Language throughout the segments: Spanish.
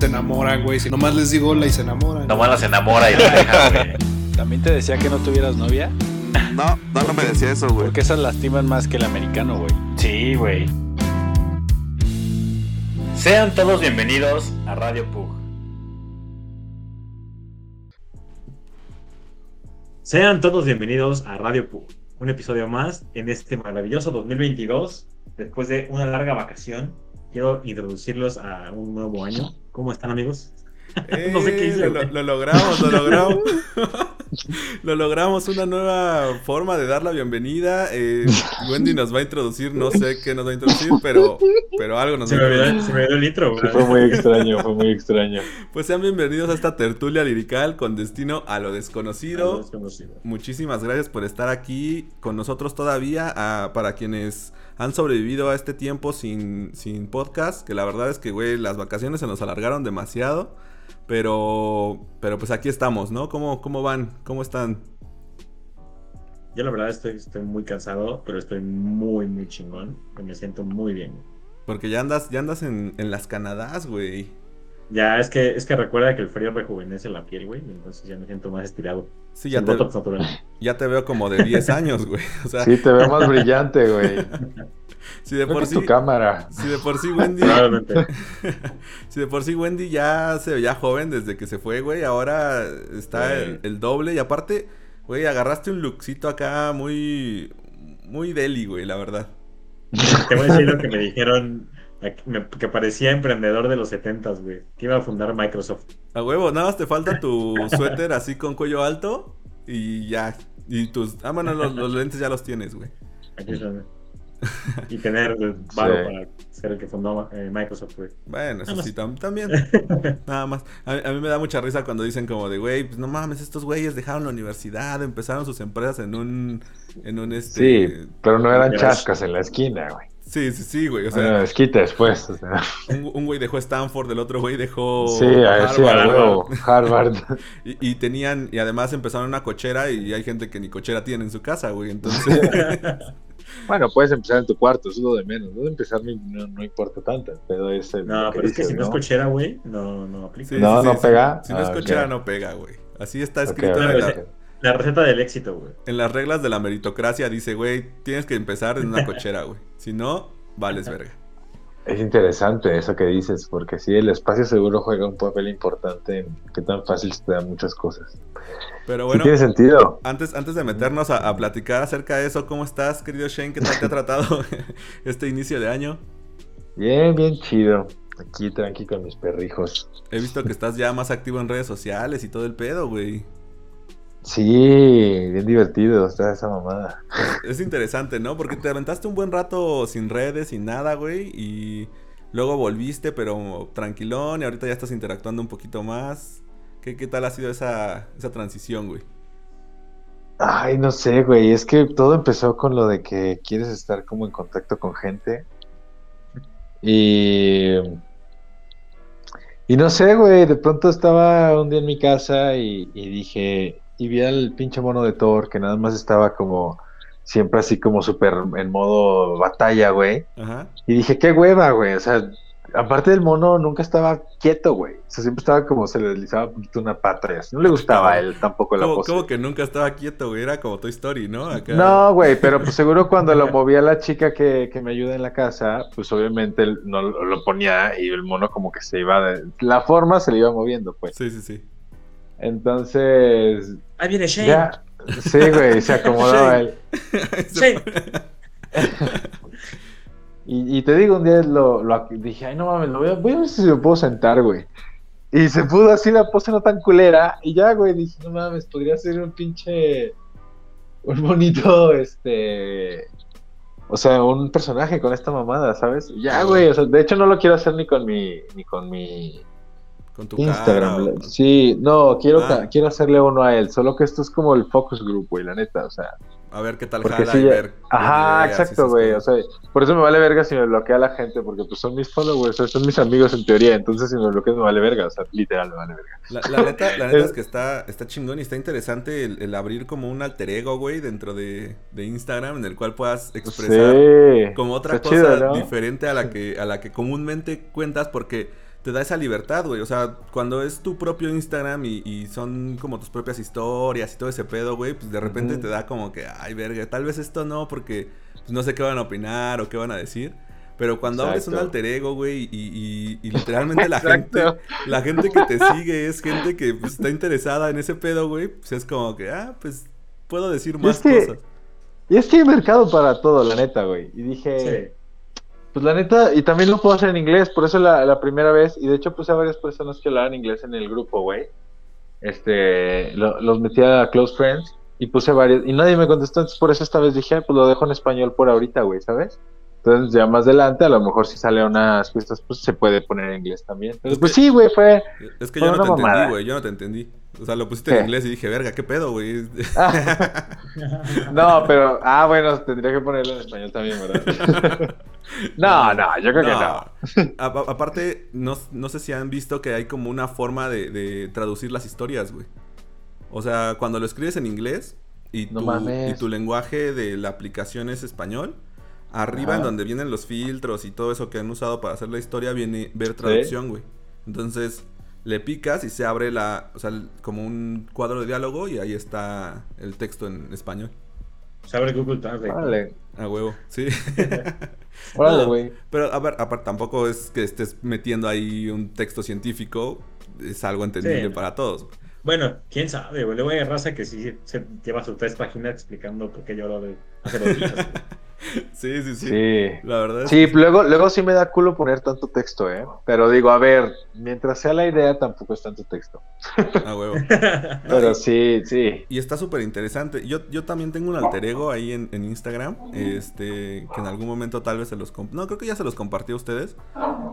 Se enamoran, güey. Si nomás les digo hola y se enamoran. Nomás las enamora y la deja, güey. ¿También te decía que no tuvieras novia? No, no, no me decía eso, güey. Porque esas lastiman más que el americano, güey. Sí, güey. Sean todos bienvenidos a Radio Pug. Sean todos bienvenidos a Radio Pug. Un episodio más en este maravilloso 2022. Después de una larga vacación, quiero introducirlos a un nuevo año. ¿Cómo están, amigos? no sé qué hice. Lo, lo logramos, lo logramos. lo logramos, una nueva forma de dar la bienvenida. Eh, Wendy nos va a introducir, no sé qué nos va a introducir, pero, pero algo nos Se va a introducir. se me olvidó el intro, güey. Fue muy extraño, fue muy extraño. Pues sean bienvenidos a esta tertulia lirical con destino a lo desconocido. Desconocido. Muchísimas gracias por estar aquí con nosotros todavía. ah, para quienes han sobrevivido a este tiempo sin, sin podcast, que la verdad es que, güey, las vacaciones se nos alargaron demasiado. Pero, pero pues aquí estamos, ¿no? ¿Cómo, cómo van? ¿Cómo están? Yo la verdad estoy, estoy muy cansado, pero estoy muy, muy chingón. Y me siento muy bien. Porque ya andas, ya andas en, en las Canadás, güey. Ya, es que, es que recuerda que el frío rejuvenece la piel, güey. Entonces ya me siento más estirado. Sí, ya te, botox natural. ya te veo como de 10 años, güey. O sea, Sí, te veo más brillante, güey. si de por sí... tu cámara. Si de por sí Wendy... Si de por sí Wendy ya se veía joven desde que se fue, güey, ahora está el doble. Y aparte, güey, agarraste un lookcito acá muy... Muy deli, güey, la verdad. Te voy a decir lo que me dijeron. Que parecía emprendedor de los 70s, güey. Que iba a fundar Microsoft. A huevo, nada más te falta tu suéter así con cuello alto y ya. Y tus... Ah, bueno, los, los lentes ya los tienes, güey. Aquí están. Y tener el Sí. para ser el que fundó eh, Microsoft, güey. Bueno, eso sí, tam- también. Nada más. A, a mí me da mucha risa cuando dicen como de, güey, pues no mames, estos güeyes dejaron la universidad, empezaron sus empresas en un... En un este... Sí, pero no eran chascas en la esquina, güey. Sí, sí, sí, güey. O Bueno, sea, esquites, pues. o sea. un, un güey dejó Stanford, el otro güey dejó Sí, a sí, a Harvard. huevo. Harvard. Y, y tenían, y además empezaron una cochera y hay gente que ni cochera tiene en su casa, güey. Entonces, Bueno, puedes empezar en tu cuarto, eso es lo de menos. ¿no? Empezar no, no, no importa tanto, pero es el- No, pero es que dices, si no es cochera, güey, no, no aplica. sí, No, sí, no sí, pega. Si, si no es Ah, cochera, no pega, güey. Así está escrito en, la-. La receta del éxito, güey. en las reglas de la meritocracia. Dice, güey, tienes que empezar en una cochera, güey. Si no, vales verga. Es interesante eso que dices, porque sí, el espacio seguro juega un papel importante en qué tan fácil se te dan muchas cosas. Pero Sí bueno, tiene sentido. antes, antes de meternos a, a platicar acerca de eso, ¿cómo estás, querido Shane? ¿Qué tal te ha tratado este inicio de año? Bien, bien chido. Aquí tranqui con mis perrijos. He visto que estás ya más activo en redes sociales y todo el pedo, güey. Sí, bien divertido está esa mamada. Es interesante, ¿no? Porque te aventaste un buen rato sin redes, sin nada, güey. Y luego volviste, pero tranquilón. Y ahorita ya estás interactuando un poquito más. ¿Qué, qué tal ha sido esa, esa transición, güey? Ay, no sé, güey. Es que todo empezó con lo de que quieres estar como en contacto con gente. Y. Y no sé, güey. De pronto estaba un día en mi casa y, y dije. Y vi al pinche mono de Thor que nada más estaba como. Siempre así como súper en modo batalla, güey. Ajá. Y dije, qué hueva, güey. O sea, aparte del mono nunca estaba quieto, güey. O sea, siempre estaba como se le deslizaba un poquito una pata y así. No le gustaba a él tampoco la pose. como que nunca estaba quieto, güey. Era como Toy Story, ¿no? Acá. No, güey, pero pues seguro cuando lo movía la chica que, que me ayuda en la casa, pues obviamente él no lo lo ponía y el mono como que se iba de... La forma se le iba moviendo, pues. Sí, sí, sí. Entonces, Ahí viene Shane. ya... Sí, güey, se acomodaba él. Shane. Y, y te digo, un día lo, lo dije, ay, no mames, lo voy a, voy a ver si me puedo sentar, güey. Y se pudo así la pose no tan culera. Y ya, güey, dije, no mames, podría ser un pinche. Un bonito, este. O sea, un personaje con esta mamada, ¿sabes? Ya, güey, o sea, de hecho no lo quiero hacer ni con mi. Ni con mi. Con tu Instagram. cara. le- o- Sí, no, quiero, Ah. quiero hacerle uno a él, solo que esto es como el focus group, güey, la neta, o sea, A ver qué tal Porque jala y ya- ver. Ajá, exacto, güey. O sea, por eso me vale verga si me bloquea la gente, porque pues son mis followers, son mis amigos en teoría. Entonces, si me bloqueas, me vale verga. O sea, literal, me vale verga. La, la neta, la neta es que está, está chingón y está interesante el, el abrir como un alter ego, güey, dentro de, de Instagram en el cual puedas expresar Sí. como otra Está cosa chido, ¿no? diferente a la que a la que comúnmente cuentas porque te da esa libertad, güey. O sea, cuando es tu propio Instagram y, y son como tus propias historias y todo ese pedo, güey, pues de repente te da como que, ay, verga, tal vez esto no, porque pues, no sé qué van a opinar o qué van a decir. Pero cuando abres un Exacto. alter ego, güey, y, y- y literalmente la Exacto. gente, la gente que te sigue es gente que pues, está interesada en ese pedo, güey, pues es como que, ah, pues puedo decir más es que- cosas. Y es que hay mercado para todo, la neta, güey. Y dije, Sí. Pues la neta, y también lo puedo hacer en inglés, por eso la, la primera vez, y de hecho puse a varias personas que hablaban inglés en el grupo, güey. Este, lo- los metí a close friends y puse varios, y nadie me contestó, entonces por eso esta vez dije, "Ay, pues lo dejo en español por ahorita, güey, ¿sabes? Entonces ya más adelante, a lo mejor si sale unas pistas, pues se puede poner en inglés también. Pues sí, güey, fue... Es que yo no te entendí, güey, yo no te entendí. O sea, lo pusiste ¿Qué? en inglés y dije, verga, ¿qué pedo, güey? No, pero, ah, bueno, tendría que ponerlo en español también, ¿verdad? no, no, yo creo que no. A- aparte, no, no sé si han visto que hay como una forma de, de traducir las historias, güey. O sea, cuando lo escribes en inglés y tu, mames. y tu lenguaje de la aplicación es español, arriba en donde vienen los filtros y todo eso que han usado para hacer la historia, viene ver traducción, güey. Entonces, le picas y se abre la, o sea, el- como un cuadro de diálogo y ahí está el texto en español. Se abre Google Translate. A huevo, sí. órale, No, güey. Pero, a ver, aparte, tampoco es que estés metiendo ahí un texto científico. Es algo entendible Sí. para todos. Bueno, quién sabe, güey. Luego hay raza que sí se lleva sus tres páginas explicando por qué lloró de hace dos días. Sí, sí, sí. Sí. La verdad es Sí, luego, luego sí me da culo poner tanto texto, ¿eh? Pero digo, a ver, mientras sea la idea, tampoco es tanto texto. que a huevo. Pero sí, sí. Y está súper interesante. Yo, yo también tengo un alter ego ahí en, en Instagram. Este, que en algún momento tal vez se los comp- No, creo que ya se los compartí a ustedes.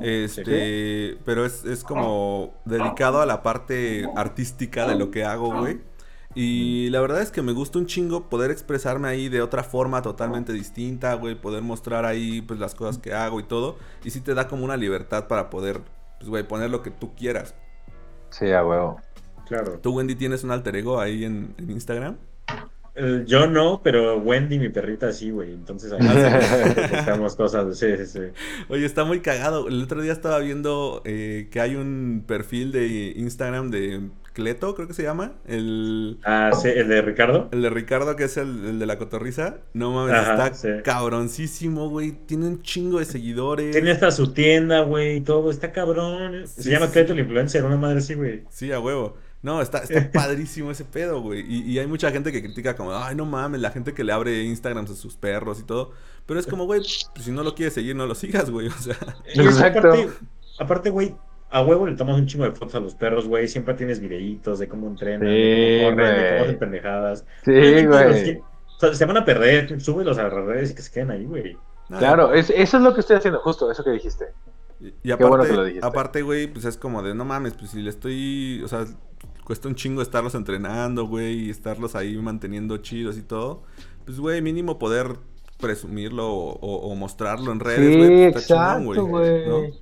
Este, pero es, es como dedicado a la parte artística de lo que hago, güey. Y la verdad es que me gusta un chingo poder expresarme ahí de otra forma totalmente distinta, güey. Poder mostrar ahí, pues, las cosas que hago y todo. Y sí te da como una libertad para poder, pues, güey, poner lo que tú quieras. Sí, a huevo. claro. ¿Tú, Wendy, tienes un alter ego ahí en, en Instagram? Eh, Yo no, pero Wendy, mi perrita, sí, güey. Entonces ahí buscamos cosas. Sí, sí, sí. Oye, está muy cagado. El otro día estaba viendo eh, que hay un perfil de Instagram de Cleto, creo que se llama. El, Ah, sí, el de Ricardo. el de Ricardo, que es el, el de la cotorriza. No mames, Ajá, está sí. cabroncísimo, güey. Tiene un chingo de seguidores. Tiene hasta su tienda, güey, y todo. Está cabrón. Se llama sí. Cleto el Influencer, una madre así, güey. Sí, a huevo. No, está, está padrísimo ese pedo, güey. Y, y hay mucha gente que critica como, ay, no mames, la gente que le abre Instagram a sus perros y todo. Pero es como, güey, pues, si no lo quieres seguir, no lo sigas, güey. O sea, Exacto. Aparte, aparte, güey, a huevo le tomas un chingo de fotos a los perros, güey. Siempre tienes videitos de cómo entrenan, Sí, de cómo corren, de güey. cómo hacen pendejadas. Sí, güey. que- O sea, se van a perder, súbelos a las redes y que se queden ahí, güey. Claro, es- eso es lo que estoy haciendo, justo eso que dijiste. Y, y Qué aparte, bueno que lo dijiste. aparte, güey, pues es como de, no mames, pues si le estoy, o sea, cuesta un chingo estarlos entrenando, güey, y estarlos ahí manteniendo chidos y todo. Pues, güey, mínimo poder presumirlo o, o- o mostrarlo en redes, Sí, güey. pues, chingón, exacto, güey.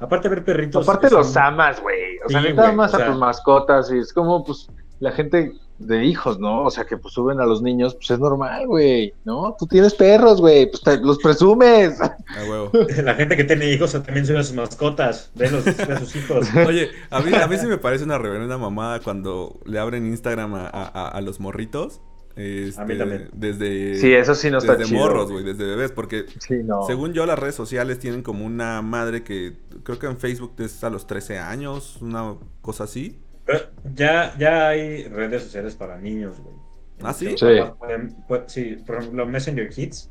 Aparte de ver perritos. Aparte son- los amas, güey. O sea, Sí, neta amas o sea- a tus mascotas y es como, pues, la gente de hijos, ¿no? O sea, que pues suben a los niños, pues es normal, güey, ¿no? Tú tienes perros, güey, pues te- los presumes. A huevo. La gente que tiene hijos también sube a sus mascotas. Ve, los, ve a sus hijos. Oye, a mí, a mí sí me parece una reverenda mamada cuando le abren Instagram a- a los morritos. Este, A mí también. Desde, Sí, eso sí no está desde chido. morros, güey, desde bebés, porque Sí, no. Según yo, las redes sociales tienen como una madre que creo que en Facebook es a los 13 años, una cosa así. Pero ya, ya hay redes sociales para niños, güey. ¿Ah, sí? Sí. pueden- sí, por ejemplo, Messenger Kids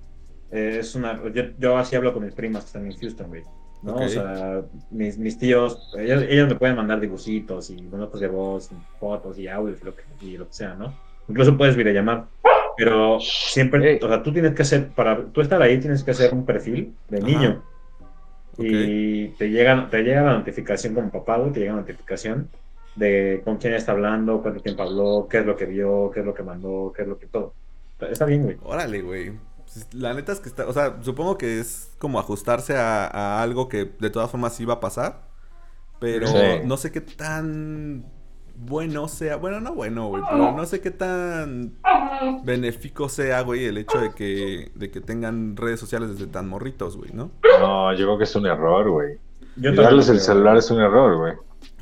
eh, es una. Yo, yo así hablo con mis primas que están en Houston, güey. ¿no? O sea, mis, mis tíos, ellos, ellos me pueden mandar dibujitos y notas de voz, y fotos y audios y lo, que, y lo que sea, ¿no? Incluso puedes videollamar. Pero siempre, o sea, tú tienes que hacer, para tú estar ahí, tienes que hacer un perfil de Ajá. niño. Y te llega, te llega la notificación como papá, te llega la notificación de con quién está hablando, cuánto tiempo habló, qué es lo que vio, qué es lo que mandó, qué es lo que todo. Está bien, güey. Órale, güey. La neta es que está, o sea, supongo que es como ajustarse a, a algo que de todas formas iba a pasar, pero Sí. no sé qué tan bueno sea, bueno, no bueno, güey, pero no sé qué tan benéfico sea, güey, el hecho de que, de que tengan redes sociales desde tan morritos, güey, ¿no? No, yo creo que es un error, güey. Yo darles el celular es un error, güey.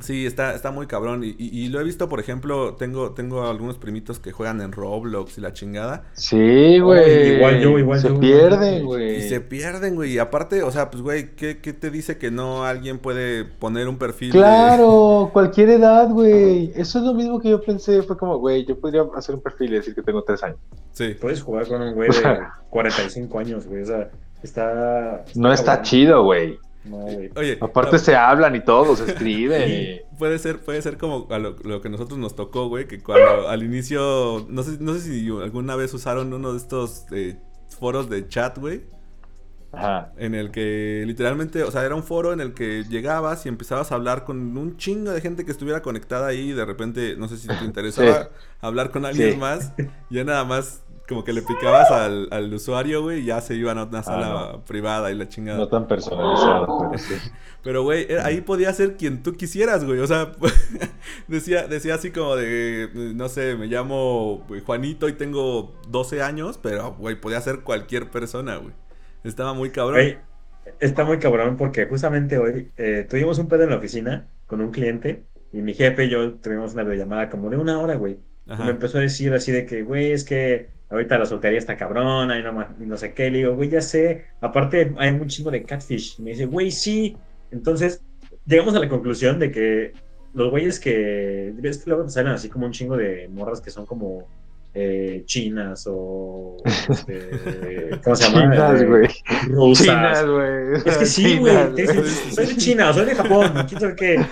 Sí, está, está muy cabrón. Y, y- y lo he visto, por ejemplo, tengo, tengo algunos primitos que juegan en Roblox y la chingada. Sí, güey. igual yo, igual Se yo, pierden, igual güey. Y se pierden, güey. Y aparte, o sea, pues, güey, ¿qué, qué te dice que no alguien puede poner un perfil? de- Claro, cualquier edad, güey. Eso es lo mismo que yo pensé. Fue como, güey, yo podría hacer un perfil y decir que tengo tres años. Sí. Puedes jugar con un güey de sea- 45 años, güey. O sea, está. No está cabrón. chido, güey. No, güey. Oye, Aparte no, se hablan y todo, se escriben. y- puede ser, puede ser como a lo, lo que nosotros nos tocó, güey, que cuando al inicio, no sé, no sé si alguna vez usaron uno de estos eh, foros de chat, güey. Ajá. En el que literalmente, o sea, era un foro en el que llegabas y empezabas a hablar con un chingo de gente que estuviera conectada ahí y de repente, no sé si te interesaba Sí. hablar con alguien Sí. más, ya nada más como que le picabas al, al usuario, güey, y ya se iban a una sala privada y la chingada. No tan personalizado, pero sí. Pero, güey, era- ahí podía ser quien tú quisieras, güey. O sea, decía, decía así como de, eh, no sé, me llamo güey, Juanito y tengo 12 años, pero, güey, podía ser cualquier persona, güey. Estaba muy cabrón. Güey, está muy cabrón porque justamente hoy eh, tuvimos un pedo en la oficina con un cliente y mi jefe y yo tuvimos una videollamada como de una hora, güey. Y me empezó a decir así de que, güey, es que ahorita la soltería está cabrona y no, y no sé qué. Le digo, güey, ya sé. Aparte, hay un chingo de catfish. Y me dice, güey, sí. Entonces, llegamos a la conclusión de que los güeyes que. ¿Ves que luego salen así como un chingo de morras que son como eh, chinas o. este, ¿Cómo se llama? Chinas, Eh, güey. Rusas. Chinas, güey. Es que sí, güey. Chinas, Te dicen, soy de China, soy de Japón, quién sabe qué.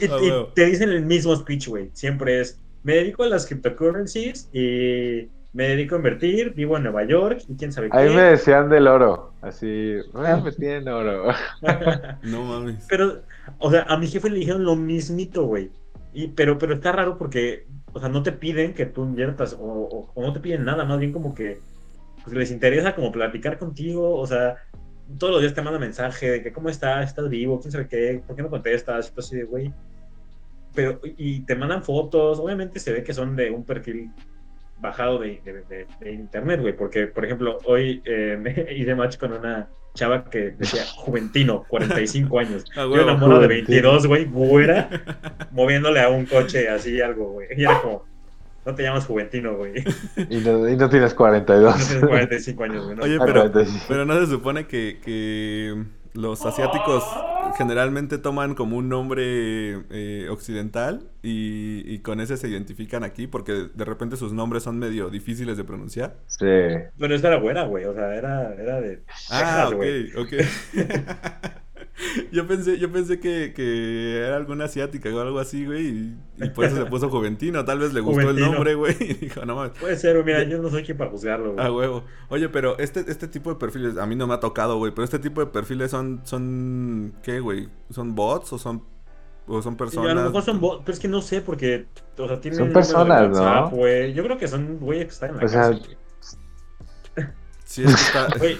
Y, Ah, y te dicen el mismo speech, güey. Siempre es, me dedico a las cryptocurrencies y me dedico a invertir, vivo en Nueva York y quién sabe A mí me qué. decían del oro. Así, ah, me tienen oro. No mames. pero, o sea, a mi jefe le dijeron lo mismito, güey. Y, pero, pero está raro porque, o sea, no te piden que tú inviertas o, o- o no te piden nada, más bien como que pues, les interesa como platicar contigo, o sea, todos los días te mandan mensaje de que cómo estás, estás vivo, quién sabe qué, por qué no contestas, y así de güey. Pero, y te mandan fotos, obviamente se ve que son de un perfil bajado de, de- de- de internet, güey, porque, por ejemplo, hoy eh, me hice match con una chava que decía Juventino, 45 años. Ah, Y huevo. una mora de Juventino. 22, güey, güera, moviéndole a un coche así algo, güey. Y era como, no te llamas Juventino, güey. Y no, y no tienes No 42. tienes 45 años, güey. ¿no? Oye, Ah, pero, 45. pero no se supone que, que los asiáticos generalmente toman como un nombre eh, occidental y, y con ese se identifican aquí porque de repente sus nombres son medio difíciles de pronunciar. Sí. Pero esta era güera, güey. O sea, era, era de. Ah, Texas, ok, ok. yo pensé, yo pensé que, que era alguna asiática o algo así, güey, y, y por eso se puso Juventino. Tal vez le gustó Juventino. el nombre, güey, y dijo, no mames. Puede ser, güey, mira, yo no soy quien para juzgarlo, güey. A huevo. Oye, pero este, este tipo de perfiles, a mí no me ha tocado, güey, pero este tipo de perfiles son, son, ¿qué, güey? ¿Son bots o son, o son Sí, personas? a lo mejor son bots, pero es que no sé, porque, o sea, tienen Son personas, ¿no? WhatsApp, güey. Yo creo que son güeyes que están en la O sea, cárcel, güey. Sí, es que está... Güey,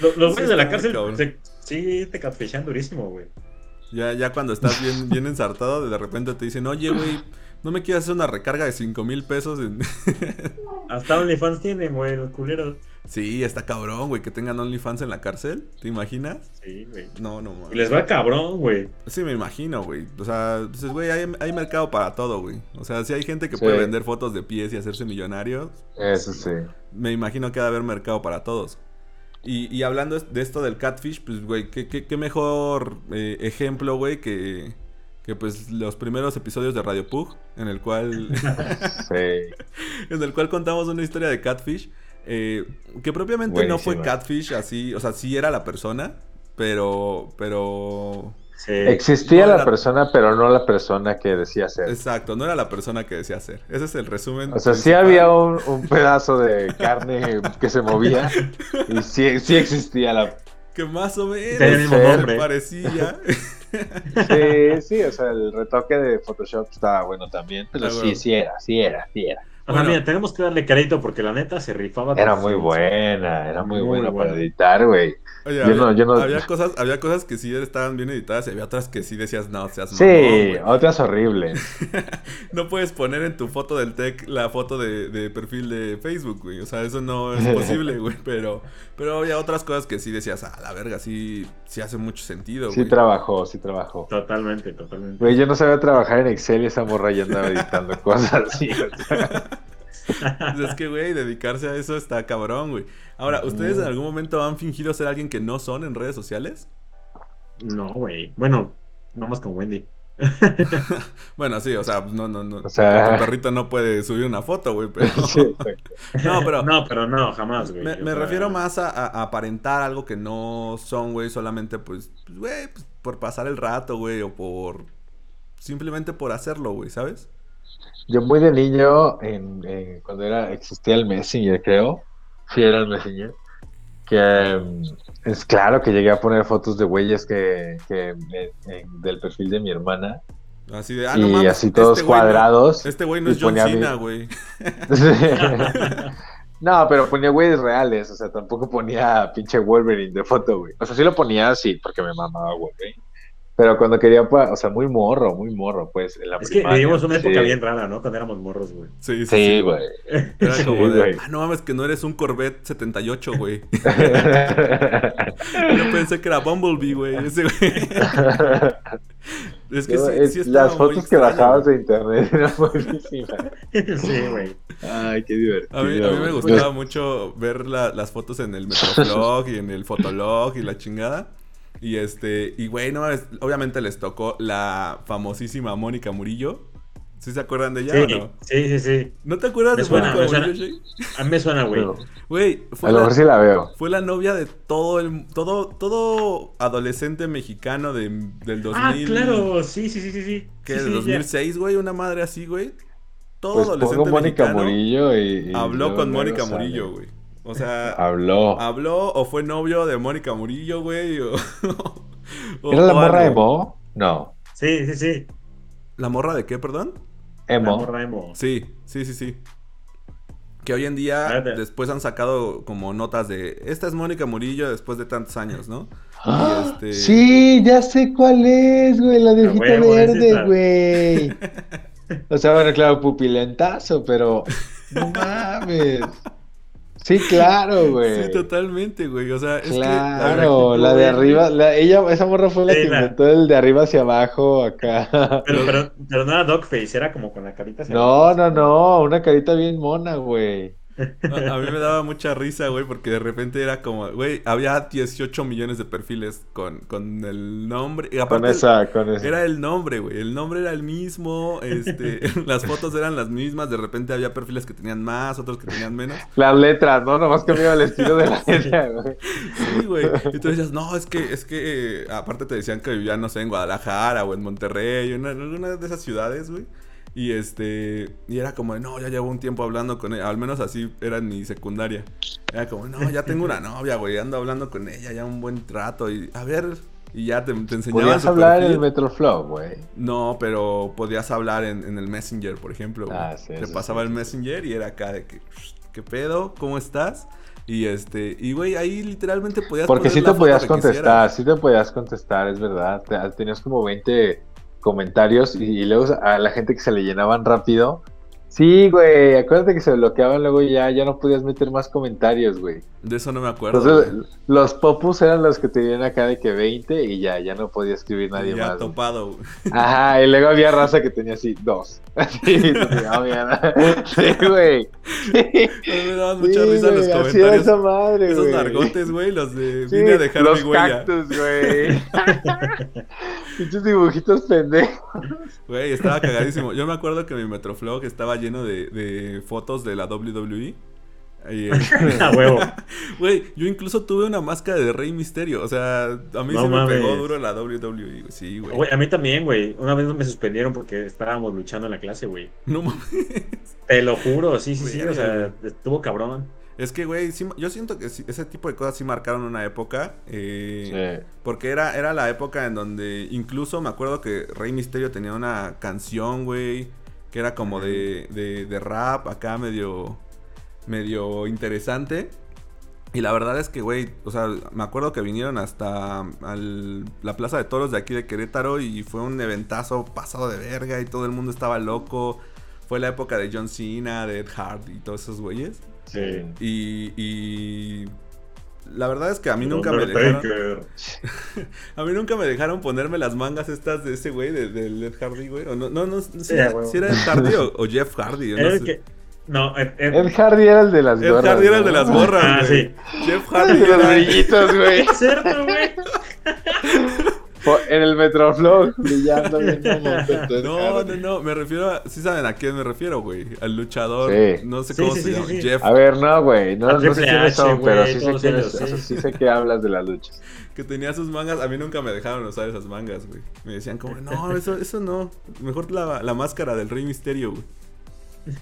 lo- los Sí, güeyes de la cárcel se- sí te catfishan durísimo, güey. ya, ya cuando estás bien, bien ensartado, de repente te dicen, oye, güey, ¿no me quieres hacer una recarga de 5 mil pesos? en-?" Hasta OnlyFans tienen, güey, los culeros. sí, está cabrón, güey, que tengan OnlyFans en la cárcel, ¿te imaginas? Sí, güey. No, no, Y mames. les va cabrón, güey. Sí, me imagino, güey. O sea, dices, güey, hay, hay mercado para todo, güey. O sea, si hay gente que Sí. puede vender fotos de pies y hacerse millonarios, Eso sí. me imagino que va a haber mercado para todos. Y, y hablando de esto del catfish, pues, güey, ¿qué, qué, qué mejor eh, ejemplo, güey, que, que, pues, los primeros episodios de Radio Pug, en el cual, Sí. en el cual contamos una historia de catfish, eh, que propiamente no fue catfish así, o sea, sí era la persona, pero, pero... Sí. Existía No la era- persona, pero no la persona que decía ser. Exacto, no era la persona que decía ser. Ese es el resumen. O sea, sí principal. había un, un pedazo de carne que se movía y sí, sí existía la, que más o menos se nombre. parecía. Sí, sí, o sea, el retoque de Photoshop estaba bueno también, pero Ah, sí, bueno. sí era, sí era, sí era. Bueno. mira, tenemos que darle crédito porque la neta se rifaba. Era muy buena, era muy, Muy buena buena. para editar, güey. Oye, Yo había, no- yo no- había cosas, había cosas que sí estaban bien editadas y había otras que sí decías, no, seas Sí, mamón, güey". otras horribles. No puedes poner en tu foto del tech la foto de, de perfil de Facebook, güey. O sea, eso no es posible, güey. Pero, pero había otras cosas que sí decías, ah, la verga, sí, sí hace mucho sentido, Sí trabajó, sí trabajó. Totalmente, totalmente. Güey, yo no sabía trabajar en Excel y esa morra ya andaba editando cosas así. o sea. Pues es que, güey, dedicarse a eso está cabrón, güey. Ahora, ¿ustedes en algún momento han fingido ser alguien que no son en redes sociales? No, güey. Bueno, vamos con Wendy. Bueno, sí, o sea, no, no, no. O sea- Tu perrito no puede subir una foto, güey, pero... Sí, exacto. No, pero- No, pero no, jamás, güey. Me, O me sea, refiero más a, a- aparentar algo que no son, güey, solamente, pues, pues, güey, pues, por pasar el rato, güey, o por... Simplemente por hacerlo, güey, ¿sabes? Yo muy de niño, en, en- cuando era existía el Messenger, creo. Sí, era el Messenger. Que mm, es claro que llegué a poner fotos de güeyes que, que en- en- del perfil de mi hermana. Así de, ah, y mames, así todos este güey no- cuadrados. este güey no es John Cena, güey. no, pero ponía güeyes reales. O sea, tampoco ponía pinche Wolverine de foto, güey. O sea, sí lo ponía así porque me mamaba Wolverine. Pero cuando quería, o sea, muy morro, muy morro, pues. En la Es que primaria, vivimos una época sí. bien rara, ¿no? Cuando éramos morros, güey. Sí, sí, Sí, sí. güey. Era Sí, como de, güey. ah, no mames, que no eres un Corvette 78, güey. Yo pensé que era Bumblebee, güey. Ese güey. Es que sí, Es- sí estaba las fotos que bajabas de internet eran buenísimas. sí, güey. Ay, qué divertido. A mí, a mí me gustaba mucho ver la- las fotos en el Metroflog y en el Fotolog y la chingada. Y este, y güey, no, mames, obviamente les tocó la famosísima Mónica Murillo. ¿Sí se acuerdan de ella Sí, o no? sí, sí, sí. ¿No te acuerdas Me de suena, Mónica me suena. Murillo? A mí me suena, güey. Güey, a fue lo la, mejor sí la veo. fue la novia de todo el todo todo adolescente mexicano de, del 2000. Ah, claro. Sí, sí, sí, sí. sí. ¿Qué? Sí, del sí, ya. 2006, güey, una madre así, güey. Todo Pues adolescente pongo Mónica mexicano Murillo y. y habló con Mónica. Murillo, güey. O sea, Habló. habló o fue novio de Mónica Murillo, güey. O, o- ¿Era la morra algo. emo? No. Sí, sí, sí. ¿La morra de qué, perdón? La Emo. morra emo. Sí, sí, sí, sí. Que hoy en día Espérate. después han sacado como notas de esta es Mónica Murillo después de tantos años, ¿no? ¡Ah! Y este- Sí, ya sé cuál es, güey. La de A ojito huevo, es verde, güey. O sea, bueno, claro, pupilentazo, pero. No mames. Sí, claro, güey. Sí, totalmente, güey. O sea, es que Claro, la de arriba, la- ella, esa morra fue la que la- inventó el de arriba hacia abajo acá. Pero, pero, pero no era Dogface, era como con la carita. hacia No, abajo. no, no, una carita bien mona, güey. A, a mí me daba mucha risa, güey, porque de repente era como, güey, había 18 millones de perfiles con, con el nombre. Y Con esa, con esa. Era el nombre, güey. El nombre era el mismo. Este, las fotos eran las mismas. De repente había perfiles que tenían más, otros que tenían menos. Las letras, ¿no? Nomás cambiaba el estilo de la letra, güey. Sí, güey. Y tú decías, no, es que, es que, eh, aparte te decían que vivían, no sé, en Guadalajara o en Monterrey, en alguna de esas ciudades, güey. Y este, y era como, no, ya llevo un tiempo hablando con ella, al menos así era en mi secundaria. Era como, no, ya tengo una novia, güey, ando hablando con ella ya un buen rato y, a ver, y ya te, te enseñaban Podías su hablar en el Metroflow, güey. No, pero podías hablar en, en el Messenger, por ejemplo. güey. Ah, sí, Te pasaba sí, el. Messenger y era acá de que, ¿qué pedo? ¿Cómo estás? Y este, y güey, ahí literalmente podías Porque sí te podías contestar, sí te podías contestar, es verdad. Te- Tenías como 20 comentarios y, luego a la gente que se le llenaban rápido. Sí, güey, acuérdate que se bloqueaban luego y ya, ya no podías meter más comentarios, güey. De eso no me acuerdo. Entonces, güey. los popus eran los que tenían acá de que 20 y ya, ya no podía escribir nadie ya más. güey. topado. güey. Ajá, y luego había raza que tenía así, dos. Sí, sí, mierda. Sí, güey. me daban mucha Sí, risa los güey, así comentarios. esa madre, Esos güey. nargotes, güey, los de Sí, vine a dejar los mi huella. cactus, güey. Pinches dibujitos pendejos. Güey, estaba cagadísimo. Yo me acuerdo que mi Metroflog estaba lleno de, de fotos de la WWE. Y, eh, A huevo. Güey, yo incluso tuve una máscara de Rey Misterio. O sea, a mí No se me pegó duro la WWE. güey. Sí, güey. A mí también, güey. Una vez me suspendieron porque estábamos luchando en la clase, güey. No mames. Te lo juro, sí, sí, sí. O sea, estuvo cabrón. Es que, güey, sí- yo siento que sí- ese tipo de cosas sí marcaron una época. eh, Sí. Porque era, era la época en donde incluso me acuerdo que Rey Misterio tenía una canción, güey, que era como de, de, de rap, acá medio, medio interesante. Y la verdad es que, güey, o sea, me acuerdo que vinieron hasta al- la Plaza de Toros de aquí de Querétaro y fue un eventazo pasado de verga y todo el mundo estaba loco. Fue la época de John Cena, de Ed Hart y todos esos güeyes. Sí. Y, y la verdad es que a mí nunca me dejaron... A mí nunca me dejaron ponerme las mangas estas de ese güey, de, de Ed Hardy, güey. O no, no, no, si, Sí, era, güey. si era Ed Hardy o, o Jeff Hardy. no el sé. que. No, Ed Hardy era el de las Ed gorras. Hardy era el de las gorras, Ah, sí. Jeff El Hardy de los era... brillitos, güey. Cierto, güey. En el Metroflog, brillando bien Ed No, no, no, me refiero a... Sí saben a quién me refiero, güey. Al luchador, Sí. no sé Sí, cómo sí, se llama. sí, sí. Jeff, A ver, no, güey. No, sé quiénes son, pero sí sé quiénes. ellos, o sea, sí. sé que hablas de las luchas. que tenía sus mangas. A mí nunca me dejaron usar esas mangas, güey. Me decían como, no, eso, eso no. Mejor la, la máscara del Rey Misterio, güey.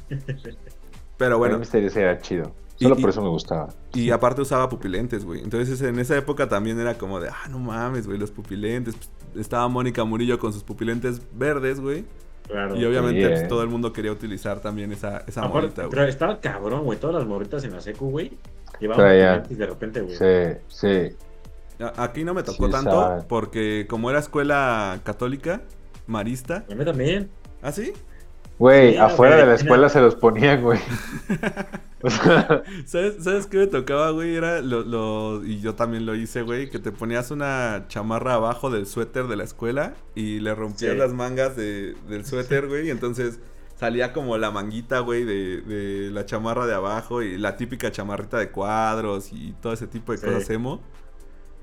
Pero Bueno, bueno, Misterio sí era chido. Solo Y- por eso me gustaba. Y aparte usaba pupilentes, güey. Entonces en esa época también era como de, ah, no mames, güey, los pupilentes. Pues, estaba Mónica Murillo con sus pupilentes verdes, güey. Claro. Y obviamente Sí, pues, todo el mundo quería utilizar también esa, esa Aparte, morita, güey. pero estaba cabrón, güey. Todas las morritas en la secu, güey. Llevaban de repente, güey. Sí, sí. Aquí no me tocó Sí, tanto sabe. porque como era escuela católica, marista. A mí también. ¿Ah, sí? Güey, afuera güey, de la era- escuela se los ponían, güey. O sea, ¿Sabes, ¿Sabes qué me tocaba, güey? Era lo, lo- Y yo también lo hice, güey. Que te ponías una chamarra abajo del suéter de la escuela y le rompías Sí. las mangas de- del suéter, güey. Y entonces salía como la manguita, güey, de, de la chamarra de abajo y la típica chamarrita de cuadros y todo ese tipo de Sí. cosas emo.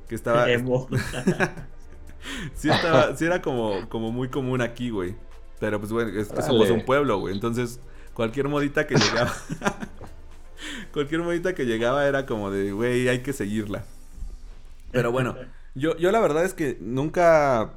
Que estaba... Emo. sí, estaba, sí era como, como muy común aquí, güey. Pero pues, güey, es que somos un pueblo, güey. Entonces, cualquier modita que llegaba. cualquier modita que llegaba era como de, güey, hay que seguirla. Pero bueno, yo, yo la verdad es que nunca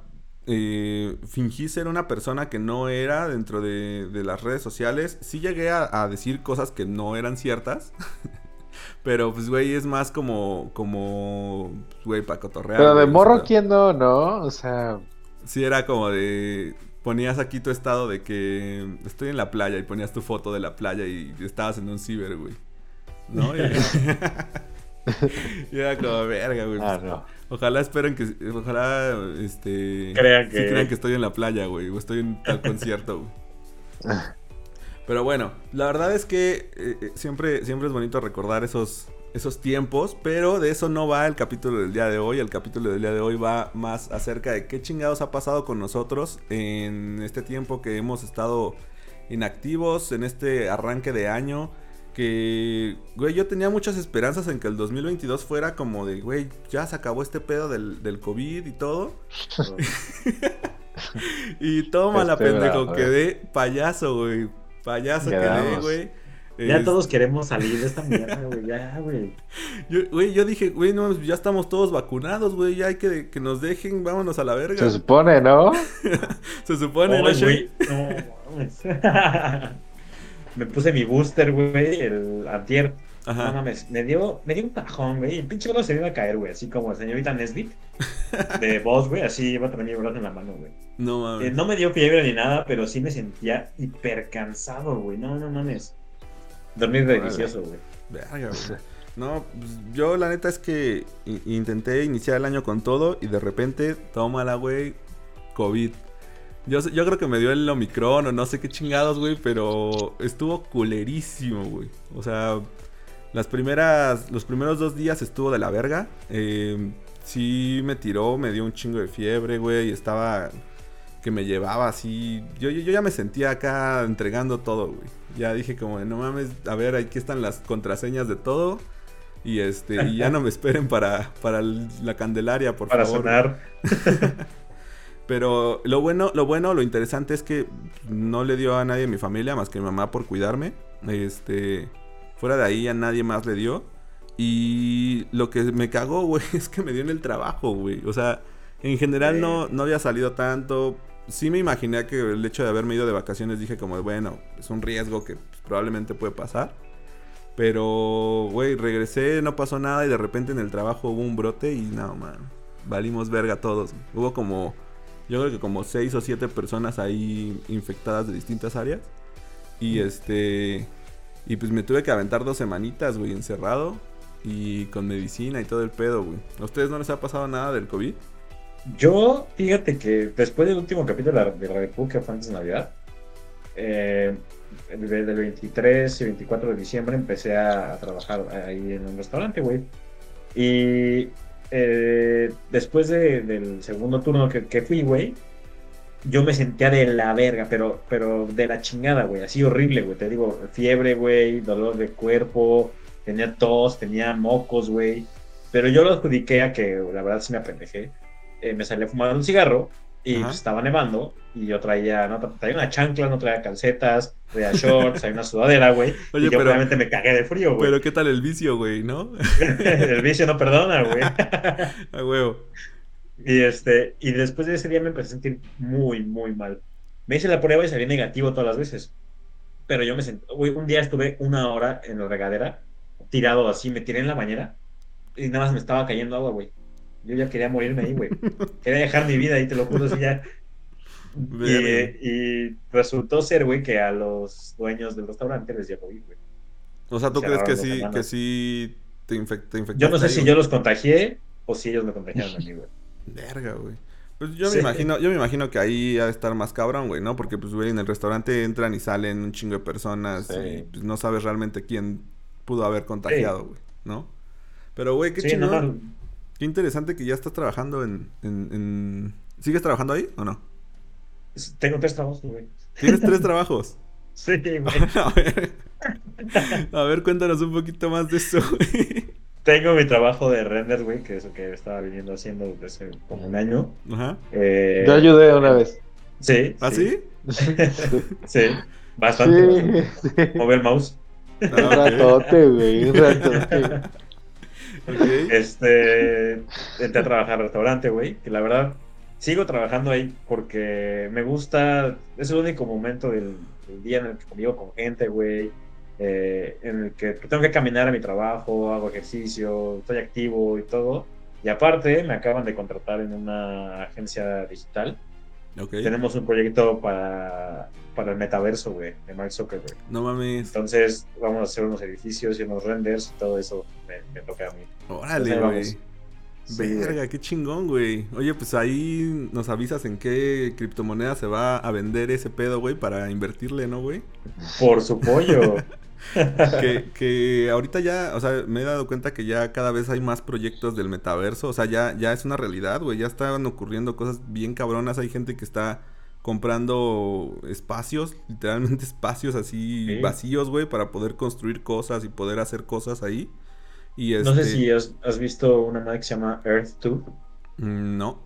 eh, fingí ser una persona que no era dentro de, de las redes sociales. Sí llegué a, a decir cosas que no eran ciertas. Pero pues, güey, es más como, como, pues, güey, para cotorrear. pero de morro, ¿quién no? ¿No? O sea, Sí, era como de. Ponías aquí tu estado de que estoy en la playa y ponías tu foto de la playa y estabas en un ciber, güey. ¿No? Y, y era como, verga, güey. ah, pues, no. Ojalá esperen que. Ojalá, este. Crean sí que- crean que estoy en la playa, güey. O estoy en tal concierto, güey. Pero bueno, la verdad es que eh, eh, siempre, siempre es bonito recordar esos, esos tiempos, pero de eso no va el capítulo del día de hoy. El capítulo del día de hoy va más acerca de qué chingados ha pasado con nosotros en este tiempo que hemos estado inactivos, en este arranque de año. Que, güey, yo tenía muchas esperanzas en que el 2022 fuera como de, güey, ya se acabó este pedo del, del COVID y todo. y toma la Este, pendejo, bravo, quedé payaso, güey. Payaso quedé, Quedamos. güey. Ya Es- todos queremos salir de esta mierda, güey. Ya, güey. Yo, güey, yo dije, güey, no, ya estamos todos vacunados, güey, ya hay que que nos dejen, vámonos a la verga. Se supone, ¿no? Se supone, ¿no, Ay, Shane? güey. No, mames. Me puse mi booster, güey, el antier. No Ajá. mames, me dio, me dio un tajón, güey. El pinche brazo se me iba a caer, güey. Así como señorita Nesbit. De voz, güey. Así iba a tener mi brazo en la mano, güey. No Eh, mames. no me dio fiebre ni nada, pero sí me sentía hiper cansado, güey. No, no mames. Dormir delicioso, güey. Verga, güey. No, pues, yo la neta es que intenté iniciar el año con todo y de repente, tómala, güey, COVID. Yo, yo creo que me dio el Omicron o no sé qué chingados, güey, pero estuvo culerísimo, güey. O sea, las primeras, los primeros dos días estuvo de la verga. Eh, sí me tiró, me dio un chingo de fiebre, güey, y estaba que me llevaba así. Yo, yo, yo ya me sentía acá entregando todo, güey. Ya dije como, de, no mames, a ver, aquí están las contraseñas de todo. Y este, y ya no me esperen para, para la Candelaria, por Para favor. sonar. Pero lo bueno, lo bueno, lo interesante es que no le dio a nadie en mi familia más que mi mamá por cuidarme. Este, fuera de ahí a nadie más le dio. Y lo que me cagó, güey, es que me dio en el trabajo, güey. O sea, en general no, no había salido tanto. Sí me imaginé que el hecho de haberme ido de vacaciones dije como, bueno, es un riesgo que pues, probablemente puede pasar. Pero, güey, regresé, no pasó nada y de repente en el trabajo hubo un brote y no, man, valimos verga todos. Hubo como, yo creo que como seis o siete personas ahí infectadas de distintas áreas. Y este, y pues me tuve que aventar dos semanitas, güey, encerrado y con medicina y todo el pedo, güey. ¿A ustedes no les ha pasado nada del COVID? Yo, fíjate que después del último capítulo de la, República, fue antes de Navidad, eh, el- del 23 y 24 de diciembre empecé a, a trabajar ahí en un restaurante, güey. Y eh, después de- del segundo turno que, que fui, güey, yo me sentía de la verga, pero, pero de la chingada, güey. Así horrible, güey. Te digo, fiebre, güey, dolor de cuerpo, tenía tos, tenía mocos, güey. Pero yo lo adjudiqué a que, la verdad, sí me apendejé. Eh, me salí a fumar un cigarro y pues, estaba nevando y yo traía, no, traía una chancla, no traía calcetas, traía shorts, traía una sudadera, güey. Oye, y yo pero- obviamente me cagué de frío, güey. Pero qué tal el vicio, güey, ¿no? El vicio no perdona, güey. A huevo. Y este, y después de ese día me empecé a sentir muy, muy mal. Me hice la prueba y salí negativo todas las veces. Pero yo me sentí, güey, un día estuve una hora en la regadera, tirado así, me tiré en la bañera y nada más me estaba cayendo agua, güey. Yo ya quería morirme ahí, güey. Quería dejar mi vida ahí, te lo juro, así ya. Y, y resultó ser, güey, que a los dueños del restaurante les COVID, güey. O sea, ¿tú crees que sí, que sí te, infec- te infectaste? Yo no sé ahí, si güey? yo los contagié o si ellos me contagiaron a mí, güey. Verga, güey. Pues yo Sí. me imagino, yo me imagino que ahí ha de estar más cabrón, güey, ¿no? Porque pues, güey, en el restaurante entran y salen un chingo de personas Sí. y pues no sabes realmente quién pudo haber contagiado, güey, ¿no? Pero, güey, qué Sí, chingón. no, no, Qué interesante que ya estás trabajando en, en, en- ¿Sigues trabajando ahí o no? tengo tres trabajos, güey. Tienes tres trabajos. Sí, güey. A ver. A ver, cuéntanos un poquito más de eso, güey. Tengo mi trabajo de render, güey, que es lo que estaba viniendo haciendo desde hace como un año. Ajá. Eh, Yo ayudé una vez. Sí. ¿Ah, sí? Sí. Bastante. Sí, bastante. sí. Mover el mouse. Un ratote, güey, un ratote. Este. Entré a trabajar al restaurante, güey. Que la verdad, sigo trabajando ahí porque me gusta. Es el único momento del, del día en el que convivo con gente, güey. eh, en el que tengo que caminar a mi trabajo, hago ejercicio, estoy activo y todo. Y aparte, me acaban de contratar en una agencia digital. Tenemos un proyecto para, para el metaverso, güey, de Mark Zuckerberg. No mames. Entonces, vamos a hacer unos edificios y unos renders y todo eso me, me toca a mí. Órale, güey. Sí, Verga, qué chingón, güey. Oye, pues ahí nos avisas en qué criptomoneda se va a vender ese pedo, güey, para invertirle, ¿no, güey? Por su pollo. que, que ahorita ya, o sea, me he dado cuenta que ya cada vez hay más proyectos del metaverso, o sea, ya, ya es una realidad, güey, ya están ocurriendo cosas bien cabronas, hay gente que está comprando espacios, literalmente espacios así Sí. vacíos, güey, para poder construir cosas y poder hacer cosas ahí. Y No sé este- si has, has visto una madre que se llama Earth 2. Mm, No.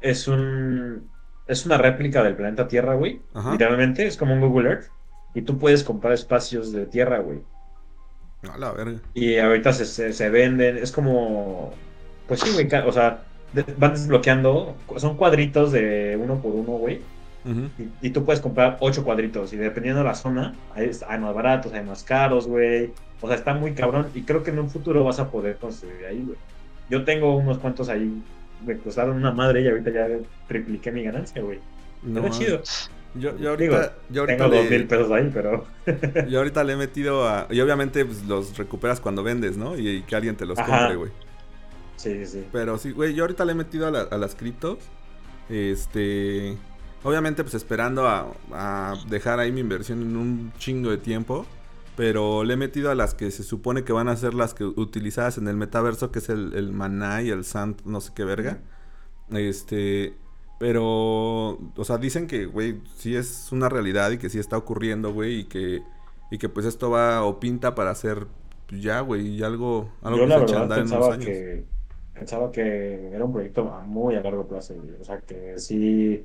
Es un es una réplica del planeta Tierra, güey. Ajá. Literalmente es como un Google Earth. Y tú puedes comprar espacios de Tierra, güey. A la verga. Y ahorita se, se, se venden. Es como. Pues sí, güey. O sea, de- van desbloqueando. Son cuadritos de uno por uno, güey. Ujú. Y, y tú puedes comprar ocho cuadritos. Y dependiendo de la zona, hay, hay más baratos, hay más caros, güey. O sea, está muy cabrón. Y creo que en un futuro vas a poder construir ahí, güey. Yo tengo unos cuantos ahí. Me costaron una madre y ahorita ya tripliqué mi ganancia, güey. No Era chido. Yo, yo Digo, ahorita, yo ahorita Tengo dos mil pesos ahí, pero. Yo ahorita le he metido a. Y obviamente pues, los recuperas cuando vendes, ¿no? Y, y que alguien te los Ajá. compre, güey. Sí, sí, sí. Pero sí, güey, yo ahorita le he metido a, la- a las criptos. Este. Obviamente, pues esperando a, a dejar ahí mi inversión en un chingo de tiempo. Pero le he metido a las que se supone que van a ser las que utilizadas en el metaverso, que es el, el Maná y el Sant, no sé qué verga. Este. Pero. O sea, dicen que, güey, sí es una realidad y que sí está ocurriendo, güey. Y que. Y que pues esto va o pinta para hacer. ya, güey, y algo. algo Yo que la se verdad andar en pensaba años. que, pensaba que era un proyecto a muy a largo plazo, güey. O sea, que sí.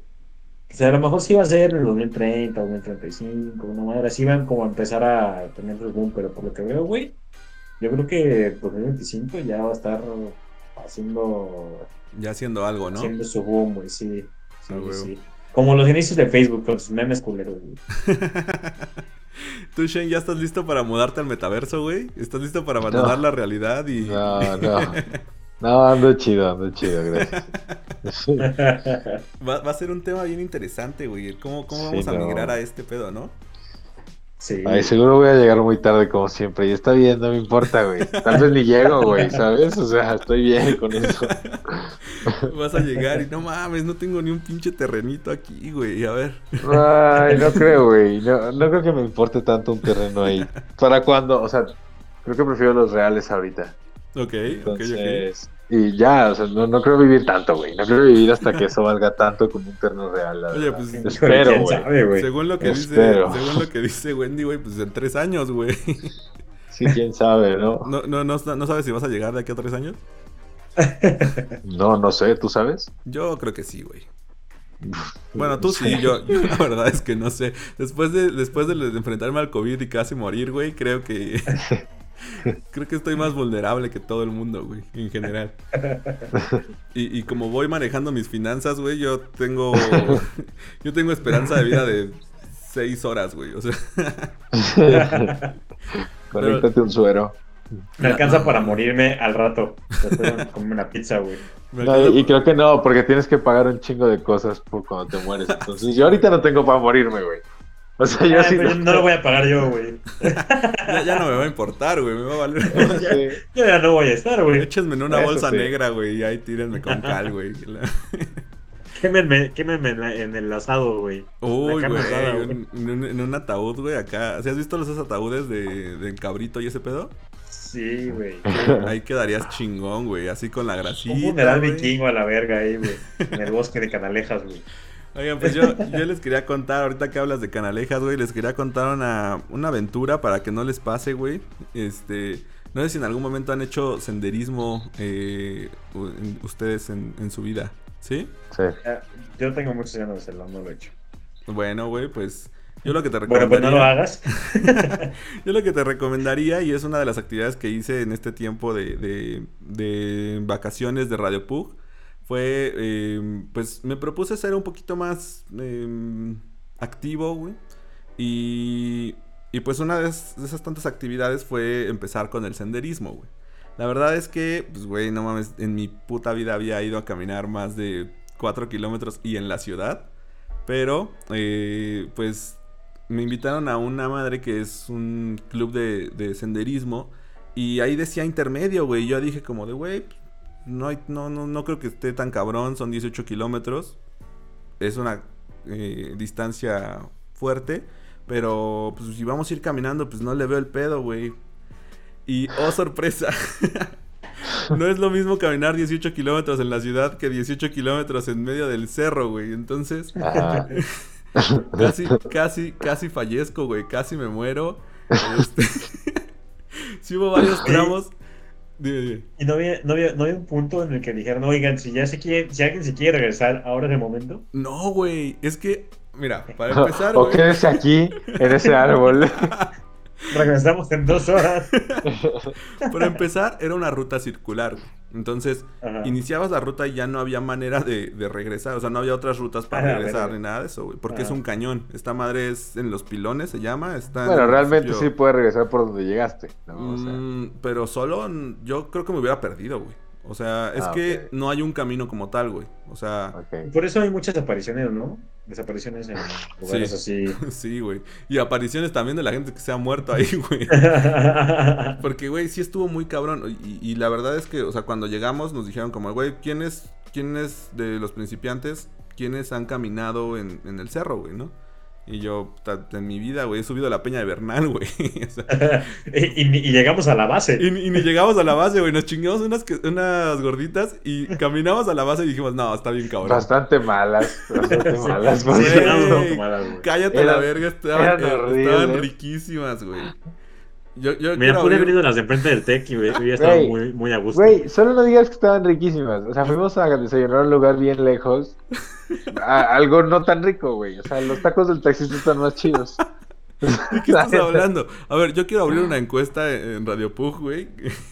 O sea, a lo mejor sí iba a ser en el 2030, 2035, una madre así iban como a empezar a tener su boom, pero por lo que veo, güey, yo creo que por 2025 ya va a estar haciendo, Ya haciendo algo, ¿no? haciendo su boom, güey, sí. Sí, Ah, sí. Como los inicios de Facebook con sus memes culeros, güey. Tú, Shane, ¿ya estás listo para mudarte al metaverso, güey? ¿Estás listo para abandonar No. la realidad y... No, no. No, ando chido, ando chido, gracias. Va, va a ser un tema bien interesante, güey. ¿Cómo, cómo Sí, vamos a no. migrar a este pedo, no? Sí. Ay, seguro voy a llegar muy tarde como siempre. Y está bien, no me importa, güey. Tal vez ni llego, güey, ¿sabes? O sea, estoy bien con eso. Vas a llegar y no mames, no tengo ni un pinche terrenito aquí, güey. A ver. Ay, no creo, güey. No, no creo que me importe tanto un terreno ahí. ¿Para cuándo? O sea, creo que prefiero los reales ahorita. Ok, ok, ok. Y ya, o sea, no, no creo vivir tanto, güey. No creo vivir hasta que eso valga tanto como un terreno real. la Oye, verdad. pues, espero, güey. sabe, güey. Según lo que dice, según lo que dice Wendy, güey, pues en tres años, güey. Sí, quién sabe, ¿no? No, no, no, no sabes si vas a llegar de aquí a tres años. No, no sé, ¿tú sabes? Yo creo que sí, güey. Bueno, tú sí, yo, yo la verdad es que no sé. Después de, después de enfrentarme al COVID y casi morir, güey, creo que. creo que estoy más vulnerable que todo el mundo, güey, en general. Y, y como voy manejando mis finanzas, güey, yo tengo. yo tengo esperanza de vida de seis horas, güey. O sea. Conéctate un suero. Me alcanza para morirme al rato. Comerme una pizza, güey. No, alcanza y creo que no, porque tienes que pagar un chingo de cosas por cuando te mueres. Entonces, yo ahorita no tengo para morirme, güey. O sea, yo Ah, sí. pero no lo voy a pagar yo, güey. ya, ya no me va a importar, güey, me va a valer. Sí. Yo ya no voy a estar, güey. Échenme en una Eso bolsa sí. negra, güey, y ahí tírenme con cal, güey. Quémenme, quémenme en, la- en el asado, güey. Uy, güey, en, en un- en un ataúd, güey, acá. ¿Sí has visto los esos ataúdes de, de cabrito y ese pedo? Sí, güey. Ahí quedarías chingón, güey, así con la grasita. Un funeral vikingo a la verga ahí, güey. En el bosque de Canalejas, güey. Oigan, pues yo, yo les quería contar, ahorita que hablas de canalejas, güey, les quería contar una, una aventura para que no les pase, güey. Este, no sé si en algún momento han hecho senderismo eh, ustedes en, en su vida, ¿sí? Sí. Ah, Yo tengo muchos años de hacerlo, no lo he hecho. Bueno, güey, pues yo lo que te Bueno, recomendaría... pues no lo hagas. Yo lo que te recomendaría, y es una de las actividades que hice en este tiempo de, de- de vacaciones de Radio Pug, fue, eh, pues me propuse ser un poquito más eh, activo, güey. Y, y pues una de esas tantas actividades fue empezar con el senderismo, güey. La verdad es que, pues, güey, no mames, en mi puta vida había ido a caminar más de 4 kilómetros y en la ciudad. Pero, eh, pues, me invitaron a una madre que es un club de, de senderismo. Y ahí decía intermedio, güey. Yo dije como de, güey, no, hay- no, no, no creo que esté tan cabrón. Son 18 kilómetros. Es una eh, distancia fuerte. Pero, pues, si vamos a ir caminando, pues no le veo el pedo, güey. Y, oh, sorpresa. no es lo mismo caminar 18 kilómetros en la ciudad que 18 kilómetros en medio del cerro, güey. Entonces, Ajá. casi, casi, casi fallezco, güey. Casi me muero. Este... sí hubo varios tramos. Dime, dime. Y no había, no, había, no había un punto en el que dijeron, oigan, si ya se quiere, si alguien se quiere regresar, ahora es el momento. No, güey. Es que, mira, para empezar, o güey. quédese aquí, en ese árbol. Regresamos en dos horas. Para empezar, era una ruta circular. güey. Entonces, Ajá. iniciabas la ruta y ya no había manera de, de regresar. O sea, no había otras rutas para Ah, regresar ni nada de eso, güey. Porque es un cañón. Esta madre es en los pilones, se llama. Está en Bueno, realmente sí puedes regresar por donde llegaste. ¿no? O sea, Mm, pero solo yo creo que me hubiera perdido, güey. O sea, es Ah, que no hay un camino como tal, güey. O sea. Por eso hay muchas apariciones, ¿no? Desapariciones en lugares así. sí, güey. Y apariciones también de la gente que se ha muerto ahí, güey. Porque, güey, sí estuvo muy cabrón. Y, y la verdad es que, o sea, cuando llegamos nos dijeron como, güey, ¿quiénes, ¿quiénes de los principiantes, quiénes han caminado en, en el cerro, güey, no? Y yo, en mi vida, güey, he subido a la Peña de Bernal, güey. O sea, y, y- y llegamos a la base. y, ni- y ni llegamos a la base, güey. Nos chingamos unas, unas gorditas y caminamos a la base y dijimos, no, está bien cabrón. Bastante malas. Bastante Sí, malas. sí, güey. Cállate Eran- la verga, estaban, eran eh, estaban riquísimas, güey. Yo, yo pude haber ido a las de enfrente del TEC y hubiera hubiera estado muy, muy a gusto. Güey, solo no digas que estaban riquísimas. O sea, fuimos a desayunar a un lugar bien lejos. A- algo no tan rico, güey. O sea, los tacos del taxista están más chidos. ¿De qué estás hablando? A ver, yo quiero abrir una encuesta en Radio Pug, güey,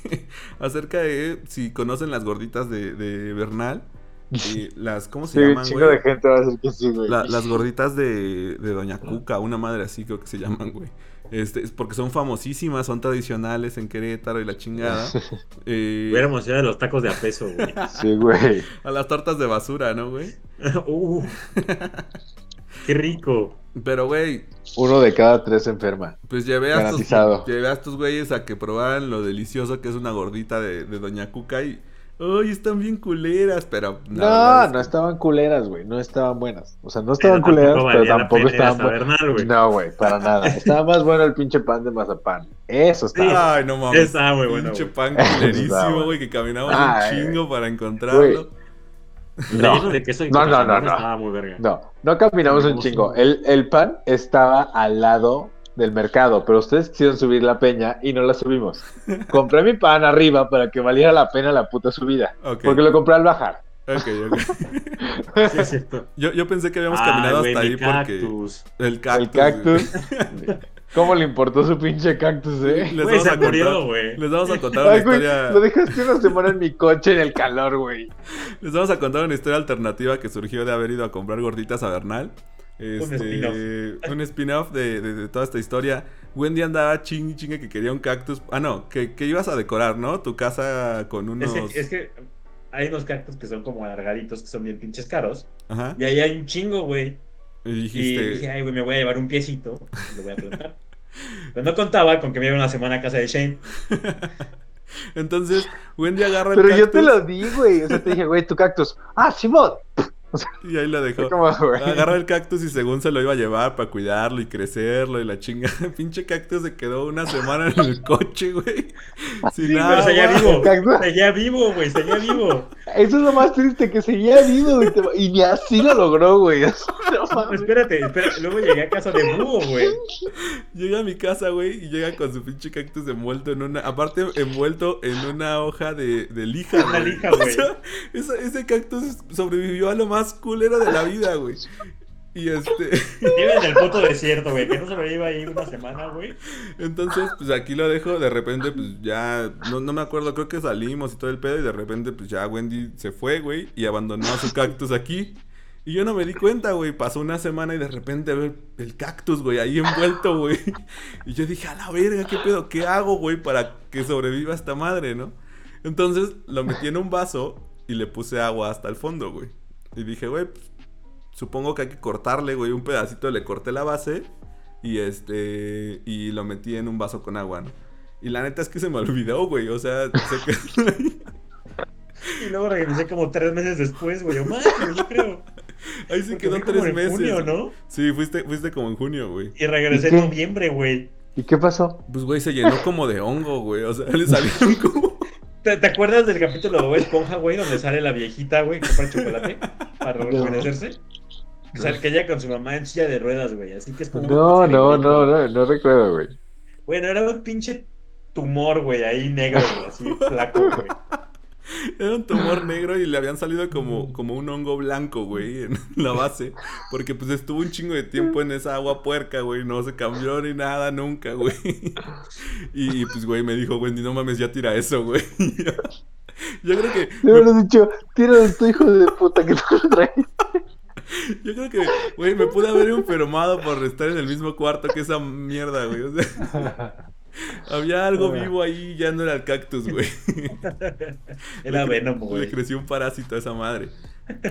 acerca de si conocen las gorditas de, de Bernal. Y las, ¿cómo se Sí, un llaman, chingo güey? de gente va a decir que sí, güey. La- las gorditas de, de Doña Cuca, una madre así creo que se llaman, güey. Este, es porque son famosísimas, son tradicionales en Querétaro y la chingada. Eh, Hubiéramos ido a los tacos de a peso, güey. Sí, güey. a las tortas de basura, ¿no, güey? Uh, qué rico. Pero, güey, Uno de cada tres se enferma. pues llevé a, estos, llevé a estos güeyes a que probaran lo delicioso que es una gordita de, de Doña Cuca y... ¡Ay, están bien culeras! Pero... No, es no estaban culeras, güey. No estaban buenas. O sea, no estaban Pero culeras, tampoco pero tampoco estaban buenas. Güey. No, güey, para nada. Estaba más bueno el pinche pan de mazapán. Eso estaba. Ay, no mames. Estaba muy bueno, Pinche pan culerísimo, güey, que caminamos Ay, un chingo para encontrarlo. Relleno No, de queso No, no, no, no. Estaba muy verga. no, no caminamos un Caminamos chingo. un- El, el pan estaba al lado del mercado, pero ustedes quisieron subir la peña y no la subimos. Compré mi pan arriba para que valiera la pena la puta subida. Porque lo compré al bajar. Ok, ok. Sí, es cierto. Yo, yo pensé que habíamos Ah, caminado güey, hasta ahí porque... El cactus. el cactus. ¿Cómo le importó su pinche cactus, eh? Les Güey, vamos, a murió, contar, güey. les vamos a contar una güey, historia. lo dejaste una semana en mi coche en el calor, güey. Les vamos a contar una historia alternativa que surgió de haber ido a comprar gorditas a Bernal. Este, spin-off. un spin-off de, de- de toda esta historia. Wendy andaba ching chingue que quería un cactus. Ah, no, que, que ibas a decorar, ¿no? Tu casa con unos. Es que, es que hay unos cactus que son como alargaditos, que son bien pinches caros. Ajá. Y ahí hay un chingo, güey. Y dije, ay, güey, me voy a llevar un piecito. Lo voy a plantar. Pero no contaba con que me iba una semana a casa de Shane. Entonces, Wendy agarra el Pero cactus yo te lo di, güey. O sea, te dije, güey, tu cactus. Ah, Simón. Y ahí lo dejó. Como, el cactus y según se lo iba a llevar para cuidarlo y crecerlo y la chinga. Pinche cactus se quedó una semana en el coche, güey. Sin Sí, pero seguía vivo. Cactus. Seguía vivo, güey, seguía vivo. Eso es lo más triste, que seguía vivo, güey. Y ni así lo logró, güey. No espérate, espérate. Luego llegué a casa de búho, güey. Llega a mi casa, güey, y llega con su pinche cactus envuelto en una. Aparte, envuelto en una hoja de, de lija, Una güey. lija, O güey. sea, esa- ese cactus sobrevivió a lo más culero de la vida, güey. Y este. Vive en el puto desierto, güey. Que no sobreviva ahí una semana, güey. Entonces, pues aquí lo dejo. De repente, pues ya. No, no me acuerdo, creo que salimos y todo el pedo. Y de repente, pues ya Wendy se fue, güey. Y abandonó su cactus aquí. Y yo no me di cuenta, güey. Pasó una semana y de repente veo el, el cactus, güey, ahí envuelto, güey. Y yo dije, a la verga, ¿qué pedo? ¿Qué hago, güey, para que sobreviva esta madre, no? Entonces lo metí en un vaso y le puse agua hasta el fondo, güey. Y dije, güey, pues, supongo que hay que cortarle, güey, un pedacito. Le corté la base y este. Y lo metí en un vaso con agua, ¿no? Y la neta es que se me olvidó, güey. O sea, se quedó ahí. Y luego regresé como tres meses después, güey. O más, yo creo. Ahí se Porque quedó fui como tres en meses. junio, ¿no? Sí, fuiste, fuiste como en junio, güey. Y regresé en noviembre, güey. ¿Y qué pasó? Pues, güey, se llenó como de hongo, güey. O sea, le salieron como. ¿Te, te acuerdas del capítulo de Bob Esponja, güey? Donde sale la viejita, güey, que compra chocolate para rejuvenecerse. Que sale que ella con su mamá en silla de ruedas, güey. Así que es como. No, no, no, no, no recuerdo, güey. Bueno, era un pinche tumor, güey, ahí negro, güey, así flaco, güey. Era un tumor negro y le habían salido como, como un hongo blanco, güey, en la base. Porque pues estuvo un chingo de tiempo en esa agua puerca, güey. No se cambió ni nada nunca, güey. Y pues, güey, me dijo, Wendy, no mames, ya tira eso, güey. Yo- Yo creo que. Le hubieras dicho, tira de tu hijo de puta que tú lo traes. Yo creo que, güey, me pude haber enfermado por estar en el mismo cuarto que esa mierda, güey. O sea, había algo vivo ahí, ya no era el cactus, güey. Era Venom, Le güey. creció un parásito a esa madre.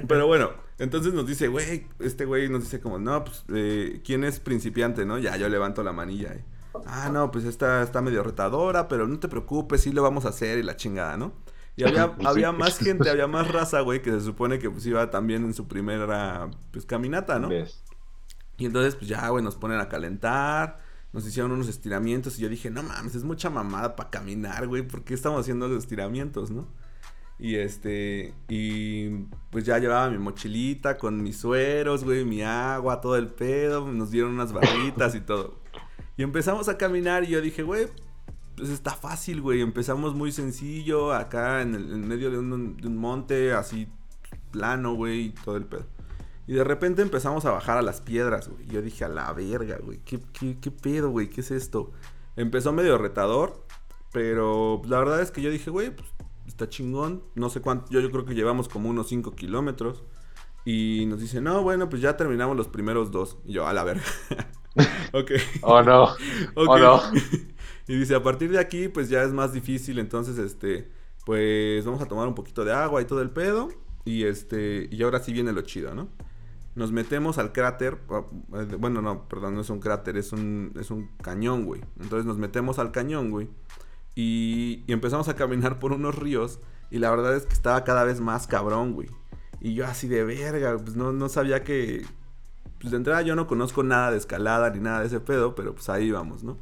Pero bueno, entonces nos dice, güey, este güey nos dice como, no, pues, eh, ¿quién es principiante, no? Ya, yo levanto la manilla. eh. Ah, no, pues esta está medio retadora, pero no te preocupes, sí lo vamos a hacer y la chingada, ¿no? Y había, había más gente, había más raza, güey, que se supone que pues iba también en su primera, pues, caminata, ¿no? ¿Ves? Y entonces, pues ya, güey, nos ponen a calentar. Nos hicieron unos estiramientos. Y yo dije, no mames, es mucha mamada para caminar, güey. ¿Por qué estamos haciendo los estiramientos, no? Y este. Y pues ya llevaba mi mochilita con mis sueros, güey, mi agua, todo el pedo. Nos dieron unas barritas y todo. Y empezamos a caminar. Y yo dije, güey, pues está fácil, güey. Empezamos muy sencillo, acá en, el, en medio de un, de un monte, así plano, güey, todo el pedo. Y de repente empezamos a bajar a las piedras, güey. Yo dije, a la verga, güey. ¿Qué, qué, qué pedo, güey? ¿Qué es esto? Empezó medio retador, pero la verdad es que yo dije, güey, pues está chingón. No sé cuánto, yo, yo creo que llevamos como unos 5 kilómetros. Y nos dice, no, bueno, pues ya terminamos los primeros dos. Y yo, a la verga. ok. Oh no. Ok. Oh, no. y dice, a partir de aquí, pues ya es más difícil. Entonces, este, pues vamos a tomar un poquito de agua y todo el pedo. Y este, y ahora sí viene lo chido, ¿no? Nos metemos al cráter. eh, Bueno, no, perdón, no es un cráter, es un, es un cañón, güey. Entonces nos metemos al cañón, güey. Y, y empezamos a caminar por unos ríos. Y la verdad es que estaba cada vez más cabrón, güey. Y yo así de verga, pues no, no sabía que... Pues de entrada yo no conozco nada de escalada ni nada de ese pedo, pero pues ahí vamos, ¿no?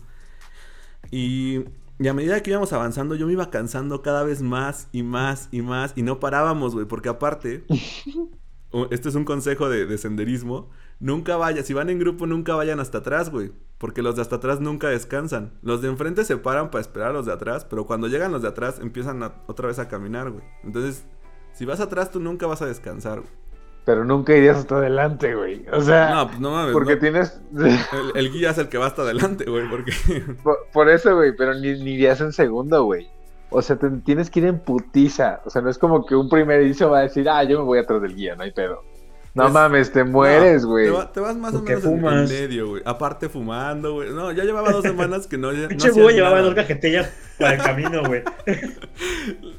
Y, a medida que íbamos avanzando, yo me iba cansando cada vez más y más y más. Y no parábamos, güey, porque aparte, este es un consejo de, de senderismo, nunca vayan, si van en grupo, nunca vayan hasta atrás, güey. Porque los de hasta atrás nunca descansan. Los de enfrente se paran para esperar a los de atrás, pero cuando llegan los de atrás empiezan a- otra vez a caminar, güey. Entonces, si vas atrás, tú nunca vas a descansar, güey. Pero nunca irías hasta adelante, güey. O sea, No, pues no mames. porque no. tienes. El, el guía es el que va hasta adelante, güey, porque... por, por eso, güey, pero ni, ni irías en segundo, güey. O sea, te- tienes que ir en putiza. O sea, no es como que un primerizo va a decir, ah, yo me voy atrás del guía, no hay pedo. No Pues, mames, te mueres, No, güey. te, va- te vas más o menos en- en, fumas. medio, güey. Aparte fumando, güey. No, ya llevaba dos semanas que no... no Pinche hacía güey llevaba dos cajetillas para el camino, güey.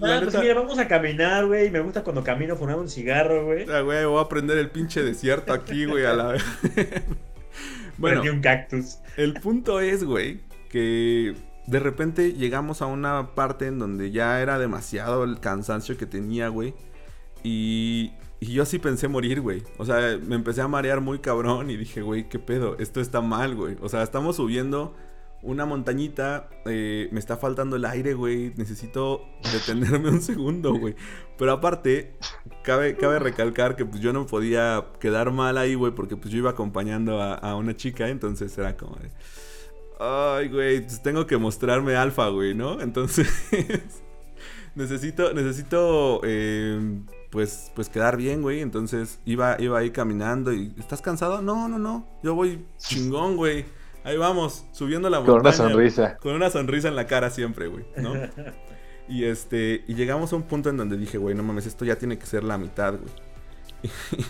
Ah, pues mira, vamos a caminar, güey. Me gusta cuando camino fumar un cigarro, güey. Ah, güey, voy a prender el pinche desierto aquí, güey, a la vez. bueno, Prendí un cactus. el punto es, güey, que de repente llegamos a una parte en donde ya era demasiado el cansancio que tenía, güey. Y, y yo sí pensé morir, güey. O sea, me empecé a marear muy cabrón y dije, güey, ¿qué pedo? Esto está mal, güey. O sea, estamos subiendo una montañita, eh, me está faltando el aire, güey. Necesito detenerme un segundo, güey. Pero aparte, cabe, cabe recalcar que pues, yo no podía quedar mal ahí, güey, porque pues yo iba acompañando a, a una chica, entonces era como de... Ay, güey, pues tengo que mostrarme alfa, güey, ¿no? Entonces... necesito, necesito, eh, pues, pues quedar bien, güey. Entonces iba, iba ahí caminando y... ¿Estás cansado? No, no, no. Yo voy chingón, güey. Ahí vamos, subiendo la montaña. Con una sonrisa. Con una sonrisa en la cara siempre, güey, ¿no? Y este, y llegamos a un punto en donde dije, güey, no mames, esto ya tiene que ser la mitad, güey.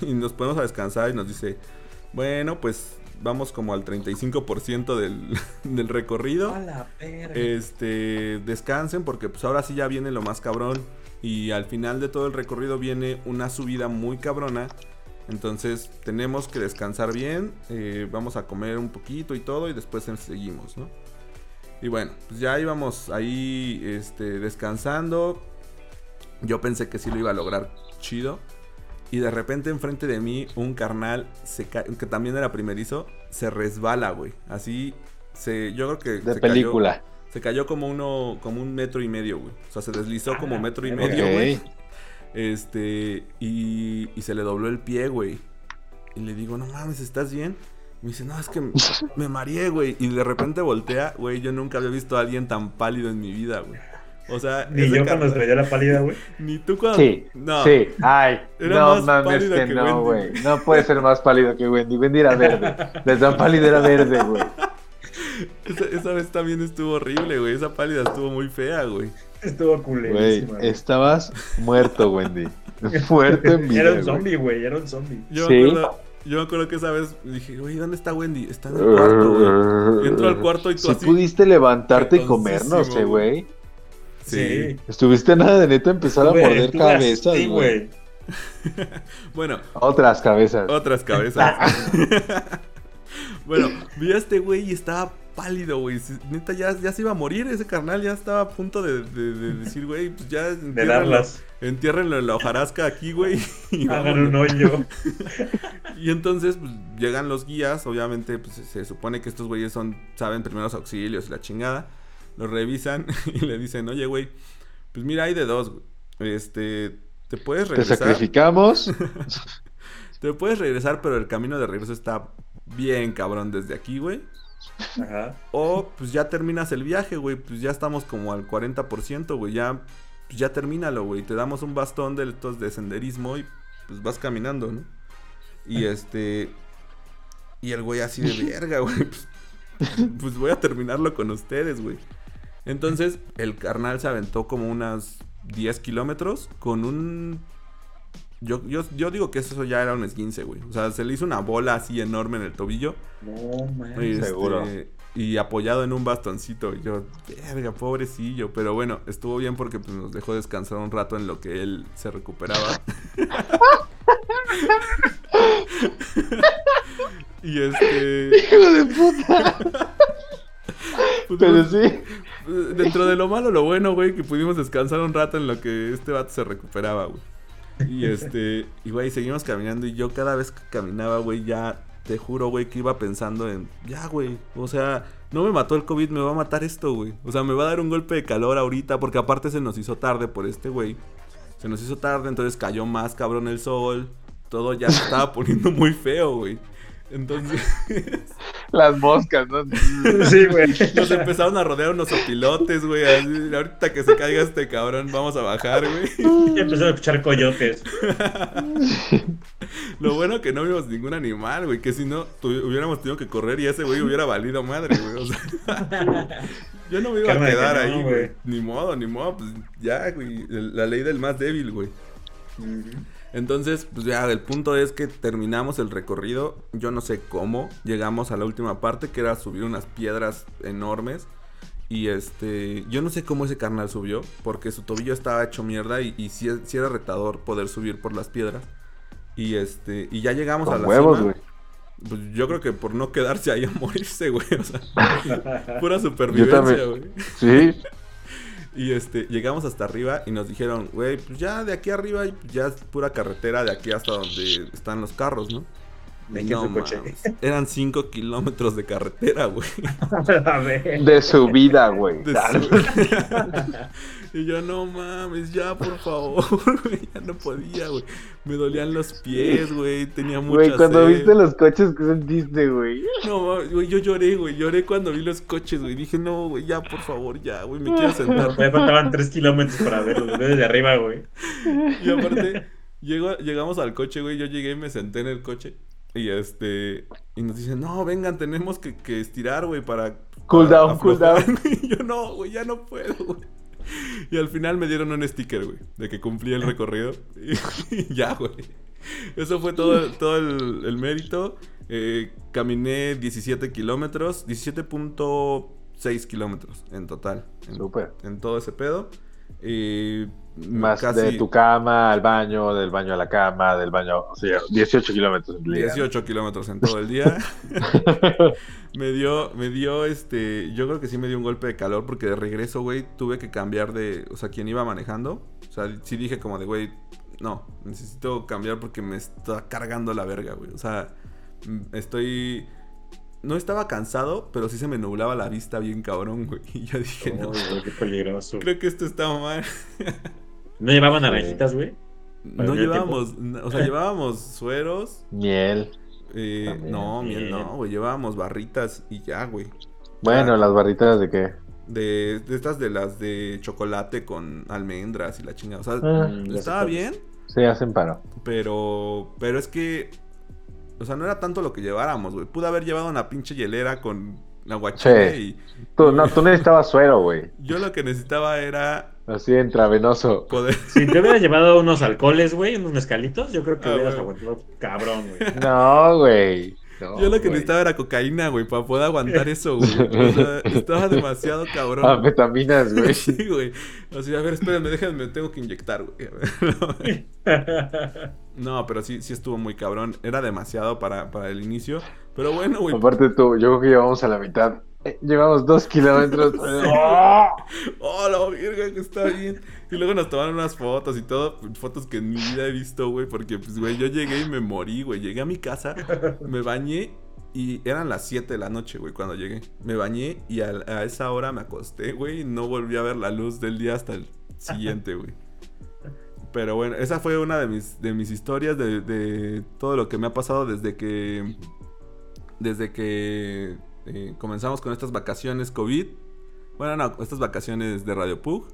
Y nos ponemos a descansar y nos dice, bueno, pues vamos como al 35% del, del recorrido. A la verga. Este, descansen porque pues ahora sí ya viene lo más cabrón. Y al final de todo el recorrido viene una subida muy cabrona. Entonces tenemos que descansar bien. eh, vamos a comer un poquito y todo y después seguimos, ¿no? Y bueno, pues ya íbamos ahí este, descansando. Yo pensé que sí lo iba a lograr chido. Y de repente enfrente de mí un carnal se ca- que también era primerizo, se resbala, güey. Así se yo creo que De se película. Cayó, se cayó como uno como un metro y medio, güey. O sea, se deslizó Ah, como metro y medio, güey. Este, y, y se le dobló el pie, güey. Y le digo, no mames, ¿estás bien? Me dice, no, es que me mareé, güey. Y de repente voltea, güey, yo nunca había visto a alguien tan pálido en mi vida, güey. O sea, Ni yo cuando me dio la pálida, güey. Ni tú cuando... Sí, No. sí. Ay, Era no más mames pálida que, que no, güey. No puede ser más pálido que Wendy. Wendy era verde. De tan pálido era verde, güey. Esa, esa vez también estuvo horrible, güey. Esa pálida estuvo muy fea, güey. Estuvo culerísima. güey. estabas muerto, Wendy. Muerto en vida. Era un zombie, güey. Era un zombie. Yo, ¿Sí? me acuerdo, yo me acuerdo que esa vez dije, güey, ¿dónde está Wendy? Está en el cuarto, güey. Entro al cuarto y tú Si así... pudiste levantarte y comernos, eh, güey. Sí. Estuviste nada de neta empezar a morder cabezas, así, güey. Bueno, Otras cabezas. Otras cabezas. bueno, vi a este güey y estaba pálido, güey. Neta, ya, ya se iba a morir ese carnal. Ya estaba a punto de, de- de decir, güey, pues ya De entiérrenlo, darlas. entiérrenlo en la hojarasca aquí, güey. Hagan un hoyo. Y entonces, pues, llegan los guías. Obviamente, pues, se supone que estos güeyes son, saben primeros auxilios y la chingada. Los revisan y le dicen, oye, güey, pues mira, hay de dos, güey. Este, te puedes Te regresar. sacrificamos. Te puedes regresar, pero el camino de regreso está bien cabrón desde aquí, güey. Ajá. O pues ya terminas el viaje, güey. Pues ya estamos como al 40%, güey. Ya, pues ya termínalo, güey. Te damos un bastón de estos de senderismo y pues vas caminando, ¿no? Y este. Y el güey así de verga, güey. Pues, pues voy a terminarlo con ustedes, güey. Entonces, el carnal se aventó como unas 10 kilómetros con un... Yo, yo, yo digo que eso ya era un esguince, güey. O sea, se le hizo una bola así enorme en el tobillo. No, man. Este, Seguro. Y apoyado en un bastoncito. Y yo, verga, pobrecillo. Pero bueno, estuvo bien porque pues, nos dejó descansar un rato en lo que él se recuperaba. y este. Hijo de puta. pues, Pero sí. Dentro de lo malo, lo bueno, güey, que pudimos descansar un rato en lo que este vato se recuperaba, güey. Y este, y güey, seguimos caminando y yo cada vez que caminaba, güey, ya te juro, güey, que iba pensando en, ya, güey, o sea, no me mató el COVID, me va a matar esto, güey. O sea, me va a dar un golpe de calor ahorita, porque aparte se nos hizo tarde por este, güey. Se nos hizo tarde, entonces cayó más cabrón el sol. Todo ya se estaba poniendo muy feo, güey. Entonces, Las moscas, ¿no? Sí, güey. nos empezaron a rodear unos opilotes, güey. así, Ahorita que se caiga este cabrón, vamos a bajar, güey. Ya empezaron a escuchar coyotes. Lo bueno que no vimos ningún animal, güey. Que si no, tu- hubiéramos tenido que correr y ese güey hubiera valido madre, güey. O sea, yo no me iba a quedar ahí, güey. Ni modo, ni modo. Pues ya, güey. La ley del más débil, güey. Entonces, pues ya, el punto es que terminamos el recorrido. Yo no sé cómo. Llegamos a la última parte, que era subir unas piedras enormes. Y este, yo no sé cómo ese carnal subió, porque su tobillo estaba hecho mierda y, sí era retador poder subir por las piedras. Y este, y ya llegamos a la huevos, cima. güey. Pues yo creo que por no quedarse ahí a morirse, güey. O sea, pura supervivencia, güey. Sí. Y este, llegamos hasta arriba y nos dijeron, güey, pues ya de aquí arriba ya es pura carretera de aquí hasta donde están los carros, ¿no? Dejen su coche. mames, Eran 5 kilómetros de carretera, güey. De su vida, güey. De su- y yo, no mames, ya, por favor, güey. Ya no podía, güey. Me dolían los pies, güey. Tenía mucha Güey, cuando sed. viste los coches, ¿qué sentiste, güey? No, mames, güey, yo lloré, güey. Lloré cuando vi los coches, güey. Dije, no, güey, ya, por favor, ya, güey. Me quiero sentar. Me faltaban 3 kilómetros para verlo desde arriba, güey. Y aparte, llego- llegamos al coche, güey. Yo llegué y me senté en el coche. Y este. Y nos dicen, no, vengan, tenemos que, que estirar, güey, para. Cool para down, cool aflojar". Y yo, no, güey, ya no puedo, güey. Y al final me dieron un sticker, güey, de que cumplí el recorrido. Y, ya, güey. Eso fue todo, todo el, el mérito. Eh, caminé 17 kilómetros, 17.6 kilómetros en total. En, en todo ese pedo. Y Más casi de tu cama al baño, del baño a la cama, del baño. O sea, 18 kilómetros en día. 18 kilómetros en todo el día. me dio, me dio este. Yo creo que sí me dio un golpe de calor porque de regreso, güey, tuve que cambiar de. O sea, quien iba manejando. O sea, sí dije como de, güey, no, necesito cambiar porque me está cargando la verga, güey. O sea, mm, estoy. No estaba cansado, pero sí se me nublaba la vista bien cabrón, güey. Y yo dije, no, qué peligroso. creo que esto está mal. ¿No llevaban naranjitas, güey? No ¿Al mismo llevábamos, o sea, llevábamos sueros. Miel. eh, También. no, miel no, güey. Llevábamos barritas y ya, güey. Bueno, las barritas de qué? De, de estas de las de chocolate con almendras y la chingada. O sea, Ah, Mm, estaba bien, sí, hacen paro. pero. Pero es que. O sea, no era tanto lo que lleváramos, güey. Pude haber llevado una pinche hielera con aguachile Sí. y. Tú, no, tú necesitabas suero, güey. Yo lo que necesitaba era Así intravenoso. poder. Si te hubieras llevado unos alcoholes, güey, unos mezcalitos, yo creo que Ah, hubieras aguantado cabrón, güey. No, güey. No, Yo lo que necesitaba era cocaína, güey, para poder aguantar eso, güey. O sea, estaba demasiado cabrón. Anfetaminas, güey. Sí, güey. O sea, a ver, espérenme, déjenme, tengo que inyectar, güey. No, pero sí, sí estuvo muy cabrón. Era demasiado para, para el inicio. Pero bueno, güey. Aparte tú, yo creo que llevamos a la mitad. Eh, llevamos dos kilómetros. Oh, la verga, que está bien. Y luego nos tomaron unas fotos y todo. Fotos que en mi vida he visto, güey. Porque, pues, güey, yo llegué y me morí, güey. Llegué a mi casa, me bañé. Y eran las 7 de la noche, güey, cuando llegué. Me bañé y a, a esa hora me acosté, güey. Y no volví a ver la luz del día hasta el siguiente, güey. Pero bueno, esa fue una de mis, de mis historias de, de todo lo que me ha pasado desde que. Desde que eh, comenzamos con estas vacaciones COVID. Bueno, no, estas vacaciones de Radio Pug.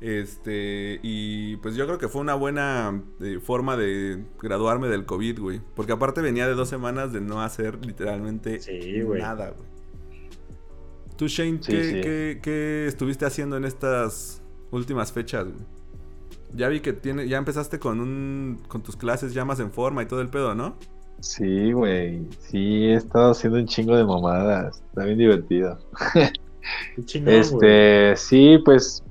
Este, y pues yo creo que fue una buena eh, forma de graduarme del COVID, güey. Porque aparte venía de dos semanas de no hacer literalmente Sí, güey. nada, güey. Tú, Shane, Sí, ¿qué, sí. qué- qué estuviste haciendo en estas últimas fechas, güey? Ya vi que tiene, ya empezaste con un, con tus clases ya más en forma y todo el pedo, ¿no? Sí, güey. Sí, he estado haciendo un chingo de mamadas. Está bien divertido. Chingón. Este, sí, pues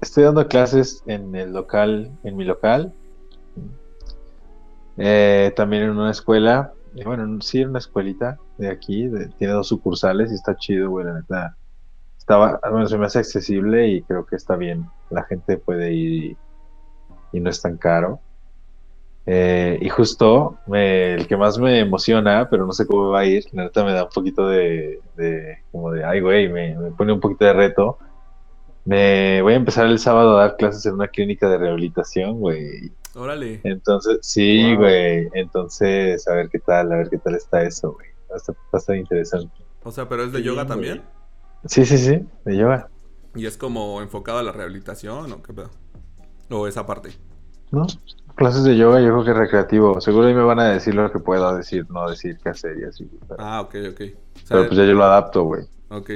estoy dando clases en el local, en mi local. Eh, también en una escuela, eh, bueno, en- sí, en una escuelita de aquí, de- tiene dos sucursales y está chido, güey, la neta. Estaba, bueno, se me hace accesible y creo que está bien. La gente puede ir y, y no es tan caro. Eh, y justo me- el que más me emociona, pero no sé cómo va a ir, la neta me da un poquito de, de como de, ay, güey, me, me pone un poquito de reto. Me voy a empezar el sábado a dar clases en una clínica de rehabilitación, güey. Órale. Entonces, sí, Wow. güey. Entonces, a ver qué tal, a ver qué tal está eso, güey. Va a estar, va a estar interesante. O sea, pero es de yoga también. Sí, sí, sí, de yoga. Y es como enfocado a la rehabilitación o qué pedo. O esa parte. ¿No? Clases de yoga, yo creo que es recreativo. Seguro ahí me van a decir lo que puedo decir, no decir qué hacer y así. Pero, Ah, ok, ok. O sea, pero pues ya yo lo adapto, güey. Ok.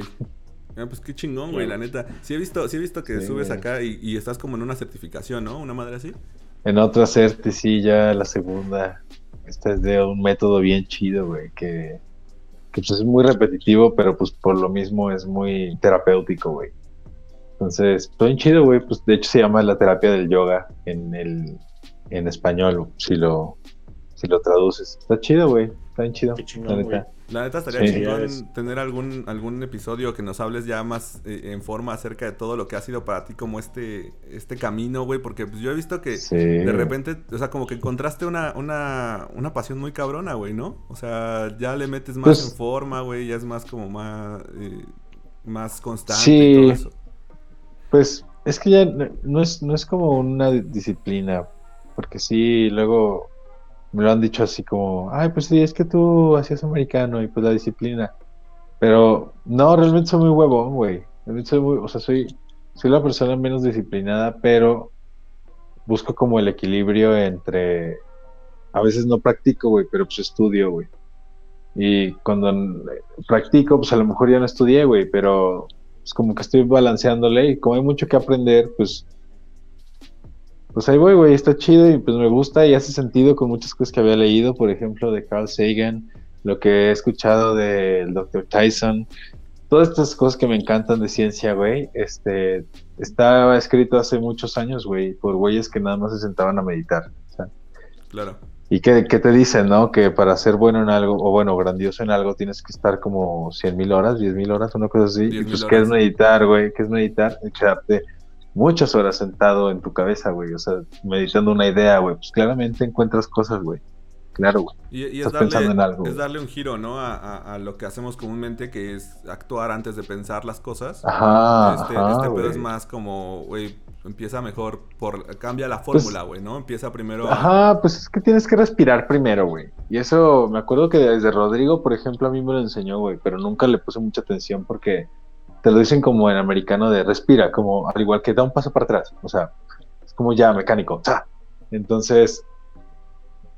Ah, pues qué chingón, güey, la neta. Sí he visto, sí he visto que Sí. subes acá y, y estás como en una certificación, ¿no? Una madre así. En otra CERTI, sí, ya la segunda. Esta es de un método bien chido, güey, que, que pues es muy repetitivo, pero pues por lo mismo es muy terapéutico, güey. Entonces, todo bien chido, güey. Pues de hecho se llama la terapia del yoga en el en español, si lo si lo traduces. Está chido, güey. Está bien chido. Qué la chingón, neta. güey. La neta estaría Sí. chingón tener algún, algún episodio que nos hables ya más eh, en forma acerca de todo lo que ha sido para ti como este, este camino, güey. Porque pues, yo he visto que Sí. de repente, o sea, como que encontraste una, una, una pasión muy cabrona, güey, ¿no? O sea, ya le metes más Pues- en forma, güey, ya es más como más, eh, más constante Sí. y todo eso. Pues es que ya no- no es, no es como una di- disciplina, porque sí, luego me lo han dicho así como, ay, pues sí, es que tú hacías americano y pues la disciplina. Pero no, realmente soy muy huevón, güey. Realmente soy muy, o sea, soy, soy la persona menos disciplinada, pero busco como el equilibrio entre, a veces no practico, güey, pero pues estudio, güey. Y cuando practico, pues a lo mejor ya no estudié, güey, pero es como que estoy balanceándole y como hay mucho que aprender, pues pues ahí voy, güey, está chido y pues me gusta y hace sentido con muchas cosas que había leído, por ejemplo, de Carl Sagan, lo que he escuchado del Dr. Tyson, todas estas cosas que me encantan de ciencia, güey, este, estaba escrito hace muchos años, güey, por güeyes que nada más se sentaban a meditar. o sea, Claro. y que, que te dicen, ¿no? Que para ser bueno en algo, o bueno, grandioso en algo, tienes que estar como 100 mil horas, 10 mil horas, una cosa así. Y 10,000 pues, ¿qué es meditar, güey? ¿Qué es meditar? Es quedarte muchas horas sentado en tu cabeza, güey. O sea, meditando una idea, güey. Pues claramente encuentras cosas, güey. Claro, güey. Y, y es, Estás pensando darle, en algo, es darle un giro, ¿no? A, a- a lo que hacemos comúnmente, que es actuar antes de pensar las cosas. Ajá, este ajá, este pedo es más como, güey, empieza mejor por... Cambia la Pues- fórmula, güey, ¿no? Empieza primero... Ajá, pues es que tienes que respirar primero, güey. Y eso, me acuerdo que desde Rodrigo, por ejemplo, a mí me lo enseñó, güey, pero nunca le puse mucha atención porque te lo dicen como en americano de respira, como al igual que da un paso para atrás. O sea, es como ya mecánico. ¡za! Entonces,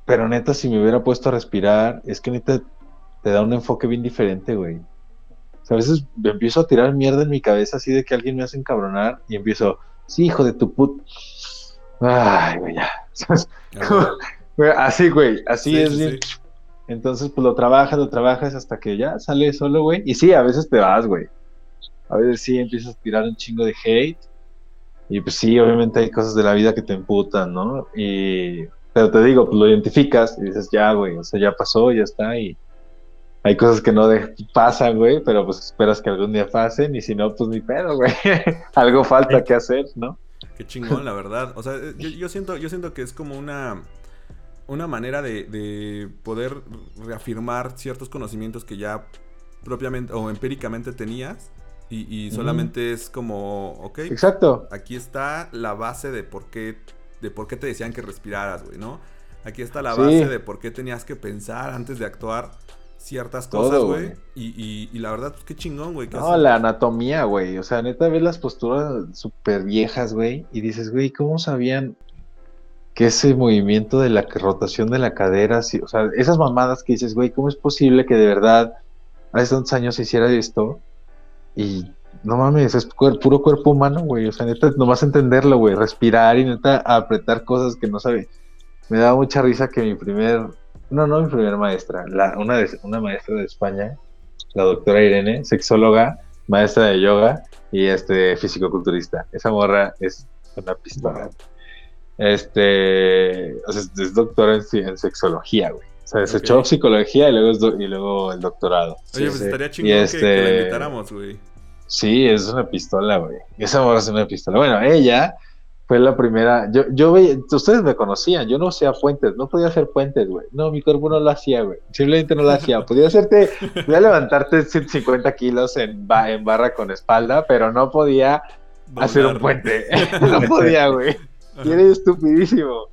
pero neta, si me hubiera puesto a respirar, es que neta te da un enfoque bien diferente, güey. O sea, a veces me empiezo a tirar mierda en mi cabeza así de que alguien me hace encabronar y empiezo, sí, hijo de tu put. Ay, güey, ya. Ah, Así, güey, así Sí, es bien. sí. Entonces, pues lo trabajas, lo trabajas hasta que ya sale solo, güey. Y sí, a veces te vas, güey. A veces sí empiezas a tirar un chingo de hate. Y pues sí, obviamente hay cosas de la vida que te emputan, ¿no? Y. Pero te digo, pues lo identificas y dices, ya, güey, o sea, ya pasó, ya está. Y hay cosas que no de- pasan, güey, pero pues esperas que algún día pasen. Y si no, pues ni pedo, güey. Algo falta que hacer, ¿no? Qué chingón, la verdad. O sea, yo, yo siento, yo siento que es como una, una manera de, de poder reafirmar ciertos conocimientos que ya propiamente o empíricamente tenías. Y, y solamente es como, ok, Exacto. aquí está la base de por qué, de por qué te decían que respiraras, güey, ¿no? Aquí está la Sí. base de por qué tenías que pensar antes de actuar ciertas Todo, cosas, güey. Y, y, y la verdad, pues qué chingón, güey. No, la anatomía, güey. O sea, neta, ves las posturas súper viejas, güey. Y dices, güey, ¿cómo sabían que ese movimiento de la rotación de la cadera, sí, o sea, esas mamadas que dices, güey, ¿cómo es posible que de verdad hace tantos años se hiciera esto? Y no mames, es puro cuerpo humano, güey. O sea, neta, nomás entenderlo, güey. Respirar y neta apretar cosas que no sabe. Me daba mucha risa que mi primer, no, no mi primer maestra, la, una, de- una maestra de España, la doctora Irene, sexóloga, maestra de yoga y este físico-culturista. Esa morra es una pistola. Este, o sea, es, doctora en, en sexología, güey. O sea, se Ok. echó psicología y luego, y luego el doctorado. Oye, pues Sí, sí. estaría chingón que- que, este- la invitáramos, güey. Sí, es una pistola, güey. Esa morra es una pistola. Bueno, ella fue la primera. Yo, yo veía, ustedes me conocían, yo no hacía puentes, no podía hacer puentes, güey. No, mi cuerpo no lo hacía, güey. Simplemente no lo hacía. Podía hacerte, podía levantarte 150 kilos en, ba- en barra con espalda, pero no podía hacer un puente. no podía, güey. Y era estupidísimo.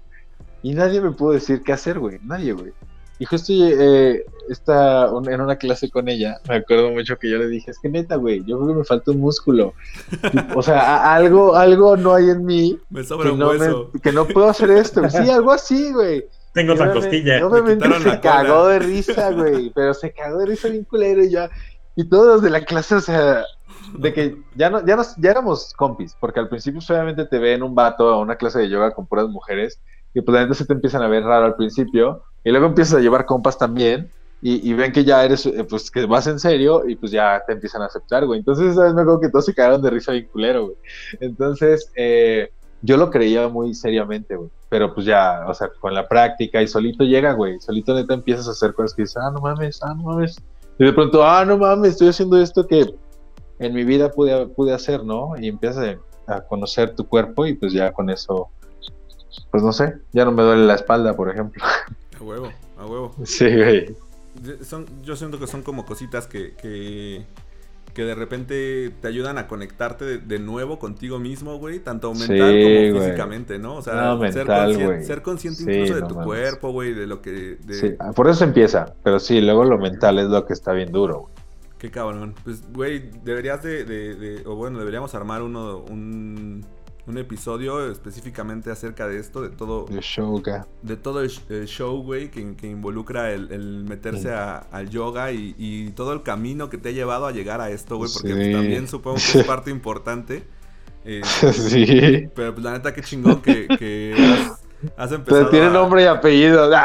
Y nadie me pudo decir qué hacer, güey. Nadie, güey. Y justo eh, esta, un- en una clase con ella, me acuerdo mucho que yo le dije, es que neta, güey, yo creo que me falta un músculo. o sea, a- algo, algo no hay en mí Me sobra que un no, hueso. me- que no puedo hacer esto. Sí, algo así, güey. Tengo otra costilla. Obviamente se la cola. cagó de risa, güey. Pero se cagó de risa bien culero y ya. Y todos los de la clase, o sea, de que ya no, ya nos, ya éramos compis, porque al principio obviamente te ven un vato a una clase de yoga con puras mujeres, y pues la neta se te empiezan a ver raro al principio, y luego empiezas a llevar compas también, y, y ven que ya eres, eh, pues que vas en serio, y pues ya te empiezan a aceptar, güey. Entonces, ¿sabes? Me acuerdo que todos se cagaron de risa bien culero, güey. Entonces, eh, yo lo creía muy seriamente, güey. Pero pues ya, o sea, con la práctica y solito llega, güey. Solito neta empiezas a hacer cosas que dices, ah, no mames, ah, no mames. Y de pronto, ah, no mames, estoy haciendo esto que en mi vida pude, pude hacer, ¿no? Y empiezas a, a conocer tu cuerpo y pues ya con eso, pues no sé, ya no me duele la espalda, por ejemplo. A huevo, a huevo. Sí, güey. Son, yo siento que son como cositas que, que, que de repente te ayudan a conectarte de, de nuevo contigo mismo, güey. Tanto Sí, mental como güey. físicamente, ¿no? O sea, No, ser, mental, conscien- güey. ser consciente Sí, incluso de no tu mames. cuerpo, güey, de lo que... De, Sí, ah, por eso empieza. Pero sí, luego lo mental es lo que está bien duro, güey. Qué cabrón. Pues, güey, deberías de, de- de- O bueno, deberíamos armar uno, un, un episodio específicamente acerca de esto, de todo... El yoga. de todo el, el show, güey, que, que involucra el, el meterse a- al yoga y, y todo el camino que te ha llevado a llegar a esto, güey, porque pues, también supongo que es parte importante. Eh, sí. pero pues la neta, qué chingón que, que has, has empezado. Pero tiene a- nombre y apellido.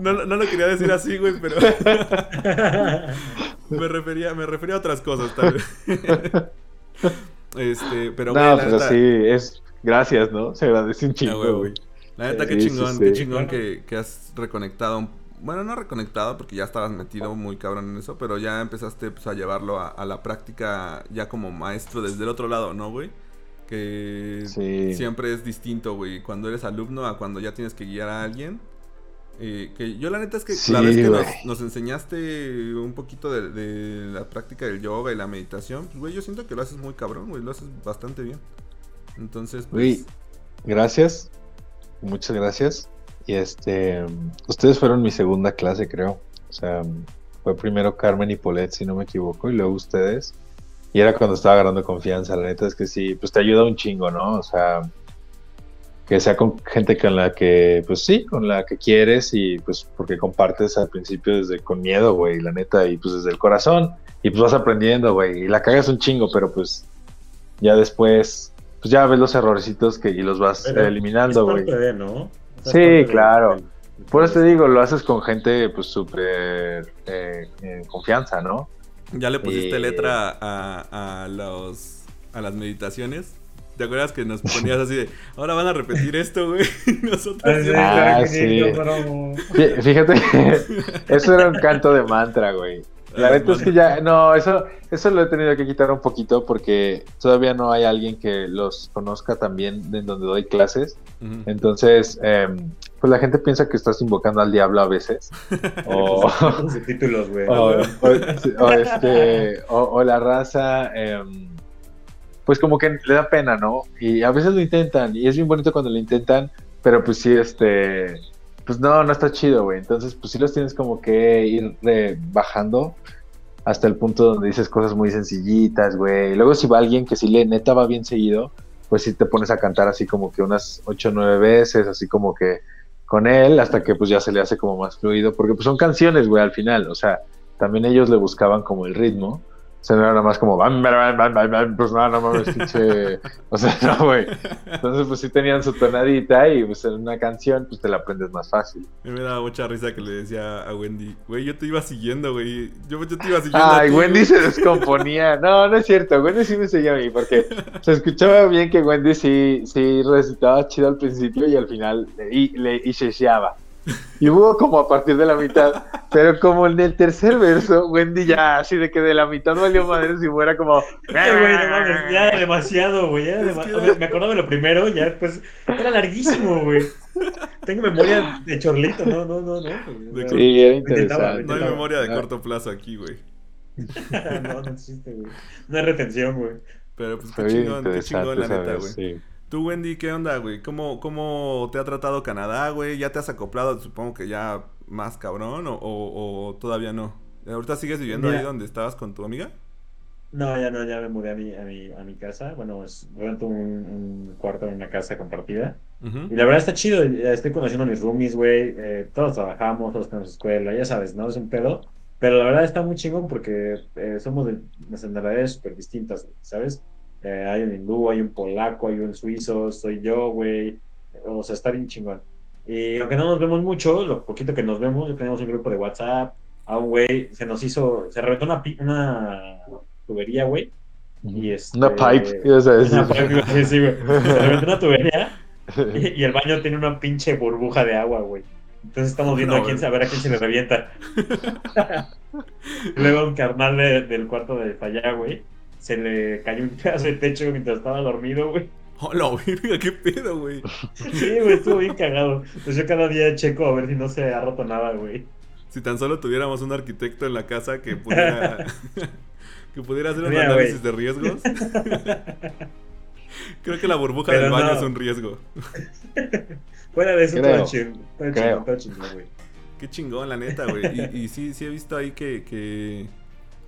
No, lo- no lo quería decir así, güey, pero me refería, me refería a otras cosas, tal vez. Este, pero güey, no, la pero neta- sí, es gracias, ¿no? Se agradece un Ah, chingo, güey, güey. güey. La neta, qué Sí, sí, chingón, sí. qué chingón que, que has reconectado. Bueno, no reconectado porque ya estabas metido muy cabrón en eso, pero ya empezaste pues, a llevarlo a, a la práctica ya como maestro desde el otro lado, ¿no, güey? Que siempre es distinto, güey, cuando eres alumno a cuando ya tienes que guiar a alguien. Eh, que yo la neta es que Sí, la vez que nos, enseñaste un poquito de, de la práctica del yoga y la meditación, pues, güey, yo siento que lo haces muy cabrón, güey, lo haces bastante bien. Entonces, pues... Güey, gracias. Muchas gracias. Y este, ustedes fueron mi segunda clase, creo. O sea, fue primero Carmen y Polet, si no me equivoco, y luego ustedes. Y era cuando estaba agarrando confianza. La neta es que sí, pues te ayuda un chingo, ¿no? O sea, que sea con gente con la que, pues sí, con la que quieres y pues porque compartes al principio desde con miedo, güey, la neta, y pues desde el corazón. Y pues vas aprendiendo, güey, y la cagas un chingo, pero pues ya después, pues ya ves los errorcitos que y los vas Pero eliminando, güey. ¿no? O sea, Sí, de- claro. Por eso te digo, lo haces con gente pues súper eh, en confianza, ¿no? Ya le pusiste letra a, a los a las meditaciones. ¿Te acuerdas que nos ponías así de ahora van a repetir esto, güey? Y Nosotros Ah, sí, Ah, Fíjate, eso era un canto de mantra, güey. La Ah, neta es que ya, no, eso, eso lo he tenido que quitar un poquito porque todavía no hay alguien que los conozca también en donde doy clases. Entonces, em, pues la gente piensa que estás invocando al diablo a veces. O, Con subtítulos, güey. o, o- o este, o, o la raza, em, pues como que le da pena, ¿no? Y a veces lo intentan, y es bien bonito cuando lo intentan, pero pues sí, este, pues no, no está chido, güey. Entonces, pues sí los tienes como que ir eh, bajando hasta el punto donde dices cosas muy sencillitas, güey. Luego si va alguien que sí le neta va bien seguido, pues sí te pones a cantar así como que unas ocho o nueve veces, así como que con él, hasta que pues ya se le hace como más fluido, porque pues son canciones, güey, al final, o sea, también ellos le buscaban como el ritmo, era nada más como, "Bam, bam, bam, bam, bam", pues no, no mames, pinche. O sea, no, güey. Entonces, pues sí tenían su tonadita y pues en una canción, pues te la aprendes más fácil. Me daba mucha risa que le decía a Wendy, güey, yo te iba siguiendo, güey. Yo, yo te iba siguiendo. Ay, Wendy güey". se descomponía. No, no es cierto. Wendy sí me seguía a mí porque se escuchaba bien que Wendy sí, sí recitaba chido al principio y al final le, y, le y. Y hubo como a partir de la mitad, pero como en el tercer verso, Wendy ya así de que de la mitad valió madre si fuera como. Ay, güey, no mames, ya era demasiado, güey. ya era Es dema- que me- acordaba de lo primero, ya después. Era larguísimo, güey. Tengo memoria de chorlito, no, no, no, no. güey. Sí, era Intentaba, interesante. No hay memoria de corto plazo aquí, güey. no, no existe, güey. No hay retención, güey. Pero pues qué chingón, qué chingón, la neta, güey. Sí. Tú, Wendy, ¿qué onda, güey? ¿Cómo, ¿Cómo te ha tratado Canadá, güey? ¿Ya te has acoplado, supongo que ya más cabrón o, o- o todavía no? ¿Ahorita sigues viviendo Mira. ahí donde estabas con tu amiga? No, ya no, ya me mudé a mi, a mi, a mi casa. Bueno, es, rento un, un cuarto en una casa compartida. Y la verdad está chido, estoy conociendo a mis roomies, güey. eh, todos trabajamos, todos tenemos escuela, ya sabes, ¿no? Es un pedo. Pero la verdad está muy chingón porque eh, somos de nacionalidades súper distintas, ¿sabes? Eh, hay un hindú, hay un polaco, hay un suizo, soy yo, güey. O sea, está bien chingón. Y aunque no nos vemos mucho, lo poquito que nos vemos, ya tenemos un grupo de WhatsApp. A un güey se nos hizo, se reventó una, pi- una tubería, güey. Y este, Una pipe, ibas a decir. Una pipe, sí, sí, güey. Se reventó una tubería y, y el baño tiene una pinche burbuja de agua, güey. Entonces estamos viendo No, a quién a ver a quién se le revienta. Luego un carnal de- del cuarto de allá, güey, se le cayó un pedazo de techo mientras estaba dormido, güey. Hola, verga, qué pedo, güey. Sí, güey, estuvo bien cagado. Pues yo cada día checo a ver si no se ha roto nada, güey. Si tan solo tuviéramos un arquitecto en la casa que pudiera, que pudiera hacer un Mira, análisis de riesgos. Creo que la burbuja Pero del baño no. es un riesgo. Fuera de eso, todo chingón, todo creo. chingón, todo chingón, güey. Qué chingón, la neta, güey. Y, y sí, sí he visto ahí que, que,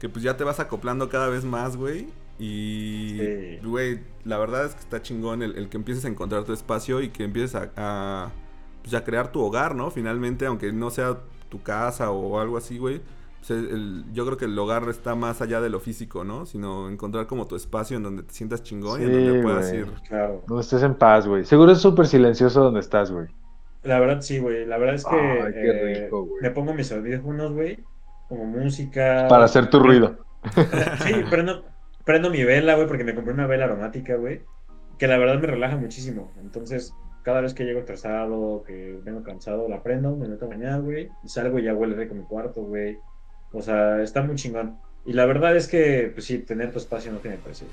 que pues ya te vas acoplando cada vez más, güey. Y, Sí. güey, la verdad es que está chingón el, el que empieces a encontrar tu espacio y que empieces a, a, pues, a crear tu hogar, ¿no? Finalmente, aunque no sea tu casa o algo así, güey. pues, yo creo que el hogar está más allá de lo físico, ¿no? Sino encontrar como tu espacio en donde te sientas chingón y en Sí, donde puedas ir. Claro. No estés en paz, güey. Seguro es súper silencioso donde estás, güey. La verdad, sí, güey. La verdad es que Ay, qué eh, rico, güey. me pongo mis audífonos, güey, como música. Para hacer tu ruido. Sí, prendo, prendo mi vela, güey, porque me compré una vela aromática, güey, que la verdad me relaja muchísimo. Entonces, cada vez que llego estresado, que vengo cansado, la prendo, me meto a bañar, güey, y salgo y ya huele rico mi cuarto, güey. O sea, está muy chingón. Y la verdad es que, pues sí, tener tu espacio no tiene precio.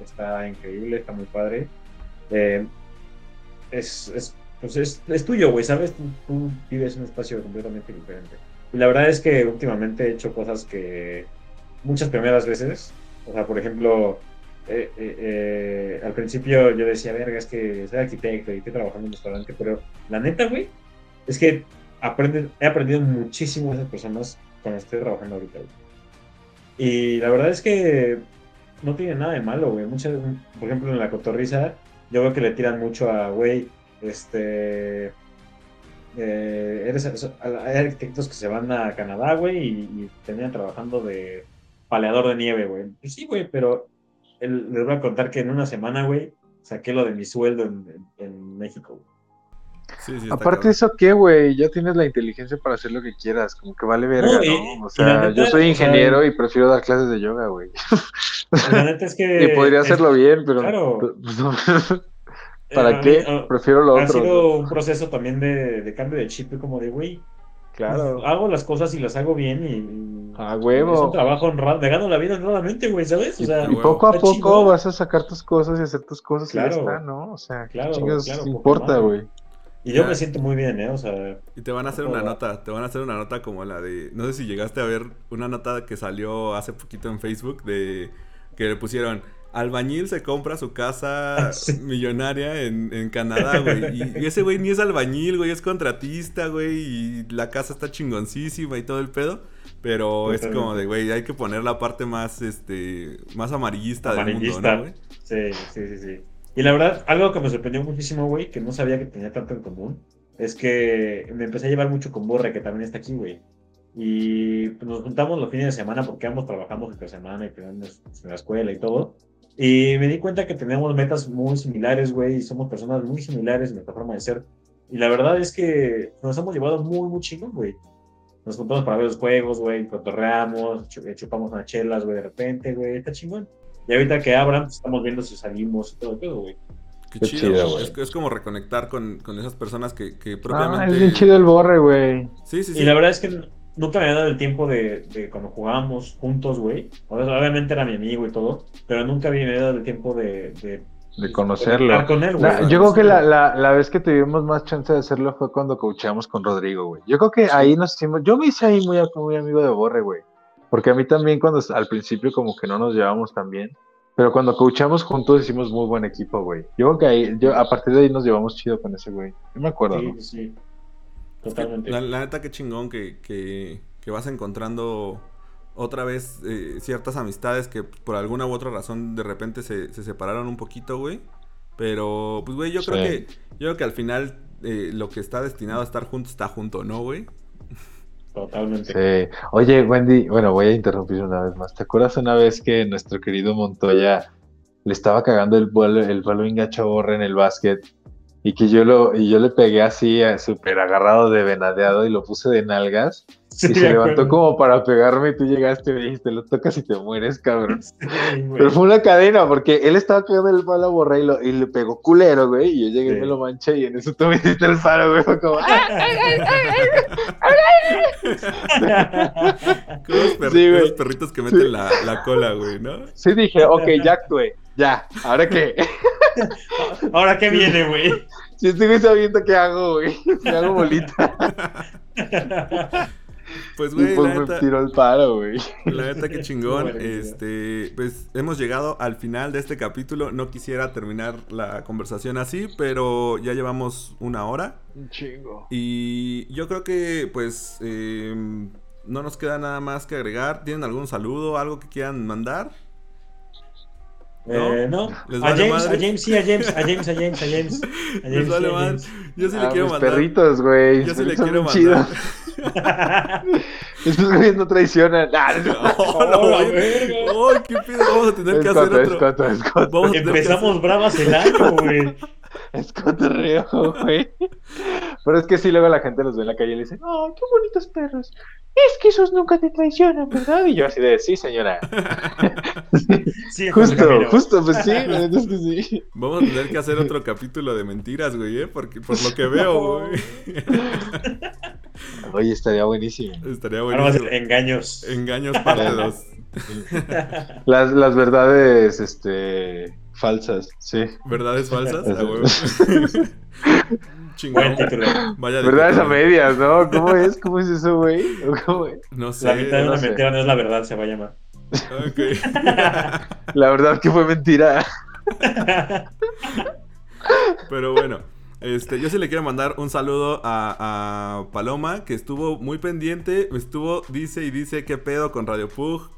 Está increíble, está muy padre. Eh, es, es, pues es, es tuyo, güey, ¿sabes? Tú, tú vives un espacio completamente diferente. Y la verdad es que últimamente he hecho cosas que muchas primeras veces, o sea, por ejemplo, eh, eh, eh, al principio yo decía, verga, es que soy arquitecto y estoy trabajando en un restaurante, pero la neta, güey, es que aprende, he aprendido muchísimo de esas personas cuando estoy trabajando ahorita, güey. Y la verdad es que no tiene nada de malo, güey. Muchas, por ejemplo, en la cotorriza, yo veo que le tiran mucho a, güey, este. Eh, eres, hay arquitectos que se van a Canadá, güey, y, y terminan trabajando de paleador de nieve, güey. Pues sí, güey, pero el- les voy a contar que en una semana, güey, saqué lo de mi sueldo en, en- en México, güey. Sí, sí, está Aparte cabrón. eso qué, güey, ya tienes la inteligencia para hacer lo que quieras, como que vale verga, No, o sea, neta, yo soy o sea- ingeniero y prefiero dar clases de yoga, güey. La neta es que. y podría es- hacerlo bien, pero claro. pues, no. Eh, ¿para a qué? mí, ah, Prefiero lo Ha otro. sido ¿no? un proceso también de, de cambio de chip, como de, güey, Claro. hago las cosas y las hago bien y. A Es un huevo. trabajo honrado, me gano la vida honradamente, güey, ¿sabes? O Y, sea, y poco a poco vas a sacar tus cosas y hacer tus cosas y Claro. ya está, ¿no? O sea, ¿qué Claro, chingados claro, importa, güey? Y yo Ya. me siento muy bien, ¿eh? O sea, Y te van a hacer una va. nota, te van a hacer una nota como la de, no sé si llegaste a ver una nota que salió hace poquito en Facebook de que le pusieron, albañil se compra su casa Ah, sí. millonaria en, en Canadá, güey. Y, y ese güey ni es albañil, güey, es contratista, güey, y la casa está chingoncísima y todo el pedo. Pero es como de, güey, hay que poner la parte más, este, más amarillista, del mundo, Amarillista. ¿no, güey? sí, sí, sí, sí. Y la verdad, algo que me sorprendió muchísimo, güey, que no sabía que tenía tanto en común, es que me empecé a llevar mucho con Borre, que también está aquí, güey. Y pues, nos juntamos los fines de semana porque ambos trabajamos entre semana y en la escuela y todo. Y me di cuenta que tenemos metas muy similares, güey, y somos personas muy similares en nuestra forma de ser. Y la verdad es que nos hemos llevado muy, muy chingón, güey. Nos juntamos para ver los juegos, güey, cotorreamos, eh, chupamos unas chelas, güey, de repente, güey, está chingón. Y ahorita que abran, pues, estamos viendo si salimos y todo el pedo, güey. Qué, Qué chido, chido, güey. güey. Es, es como reconectar con, con esas personas que, que Ah, propiamente. es bien chido el borre, güey. Sí, sí, sí. Y la verdad es que nunca me había dado el tiempo de, de cuando jugábamos juntos, güey. O sea, Obviamente era mi amigo y todo, pero nunca me había dado el tiempo de... De, De conocerlo. con él, güey. La- yo creo que la, la, la vez que tuvimos más chance de hacerlo fue cuando coachamos con Rodrigo, güey. Yo creo que ahí nos hicimos, yo me hice ahí muy, muy amigo de Borre, güey. Porque a mí también cuando al principio como que no nos llevábamos tan bien. Pero cuando coachamos juntos hicimos muy buen equipo, güey. Yo creo que ahí, yo, a partir de ahí nos llevamos chido con ese güey. Yo me acuerdo, Sí, ¿no? sí, sí. Es que Totalmente. la, la neta, qué chingón que, que, que vas encontrando otra vez eh, ciertas amistades que por alguna u otra razón de repente se, se separaron un poquito, güey. Pero, pues, güey, yo creo que yo creo que al final eh, lo que está destinado a estar junto está junto, ¿no, güey? Totalmente. Sí. Oye, Wendy, bueno, voy a interrumpir una vez más. ¿Te acuerdas una vez que nuestro querido Montoya le estaba cagando el vuelo, el vuelo gacho a Borre en el básquet? Y que yo lo, y yo le pegué así, eh, súper agarrado de venadeado y lo puse de nalgas. Sí, y se levantó como para pegarme y tú llegaste y me dijiste, lo tocas y te mueres, cabrón. Sí. Pero fue una cadena, porque él estaba cagando el palo a Borre y, lo- y le pegó culero, güey. Y yo llegué y me lo manché y en eso tú me hiciste el paro, güey. Fue como, ¡ah! Como los, per- Sí, güey. los perritos que meten la, la cola, güey, ¿no? Sí, dije, ok, ya actué, ya. ¿Ahora qué? Ahora, ¿qué viene, güey? Si güey sabiendo qué hago, güey. Me hago bolita. Pues, Y güey, pues la me neta, tiró el paro, güey. La neta, qué chingón. Este, pues hemos llegado al final de este capítulo. No quisiera terminar la conversación así, pero ya llevamos una hora. Un chingo. Y yo creo que, pues, eh, no nos queda nada más que agregar. ¿Tienen algún saludo, algo que quieran mandar? Eh, no. ¿Les A vale James, a? James, sí, a James, a James, a James, a James. A Les James, vale sí, a madre. James. Yo sí le Ah, quiero mis mandar. perritos, güey. Yo sí le quiero mandar. Estos güeyes no traicionan. Ah, no. Oh, la Oh. Ay, qué pedo. Vamos a tener Es que hacer es otro. coto, es coto. Vamos Empezamos hacer- bravas el año, güey. Es cotorreo, güey. Pero es que sí, luego la gente los ve en la calle y le dice, ¡Oh, qué bonitos perros! Es que esos nunca te traicionan, ¿verdad? Y yo así de, sí, señora. Sí, Justo, justo, pues sí, la neta es que sí. Vamos a tener que hacer otro capítulo de mentiras, güey, ¿eh? Porque, por lo que veo, güey. Oye, estaría buenísimo. Estaría Ahora buenísimo. engaños. Engaños parte 2. Las, las verdades, este, falsas, sí. ¿Verdades falsas? A huevo. Chingón. Vaya de Verdades a medias, ¿no? ¿Cómo es? ¿Cómo es eso, güey? No sé. La mitad de una mentira no es la verdad, se va a llamar. Ok. La verdad que fue mentira. Pero bueno, este, yo sí le quiero mandar un saludo a, a Paloma, que estuvo muy pendiente. Estuvo, dice y dice, ¿qué pedo con Radio Pug?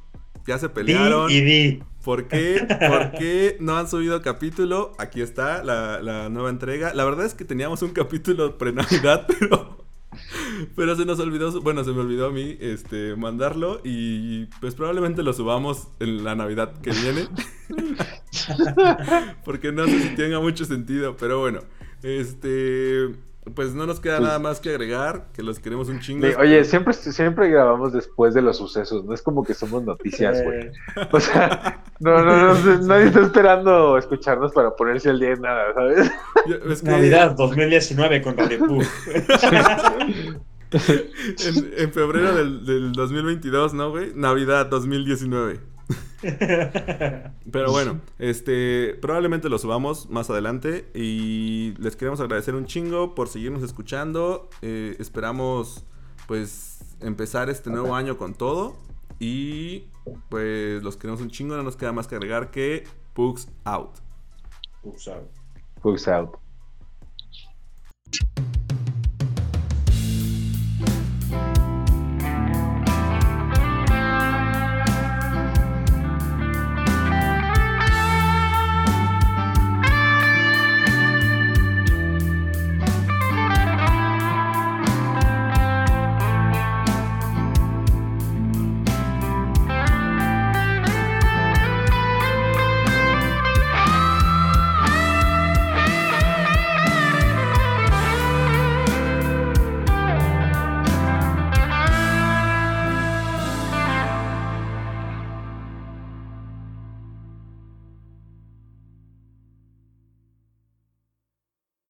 Ya se Di pelearon. y di. ¿Por qué? ¿Por qué no han subido capítulo? Aquí está la, la nueva entrega. La verdad es que teníamos un capítulo pre-Navidad, pero, pero se nos olvidó, bueno, se me olvidó a mí este, mandarlo y pues probablemente lo subamos en la Navidad que viene. Porque no sé si tenga mucho sentido, pero bueno, este, pues no nos queda Pues- nada más que agregar, que los queremos un chingo. Sí, Oye, siempre, siempre grabamos después de los sucesos, no es como que somos noticias, güey. Eh, O sea, no, no, no, nadie está esperando escucharnos para ponerse al día en nada, ¿sabes? Yo- es que- Navidad 2019 con Radio Pug. En, en febrero del, del 2022, ¿no, güey? Navidad 2019. Pero bueno, este probablemente lo subamos más adelante y les queremos agradecer un chingo por seguirnos escuchando. Eh, esperamos pues empezar este nuevo año con todo y pues los queremos un chingo, no nos queda más que agregar que Pugs out. Ups, out. Pugs out.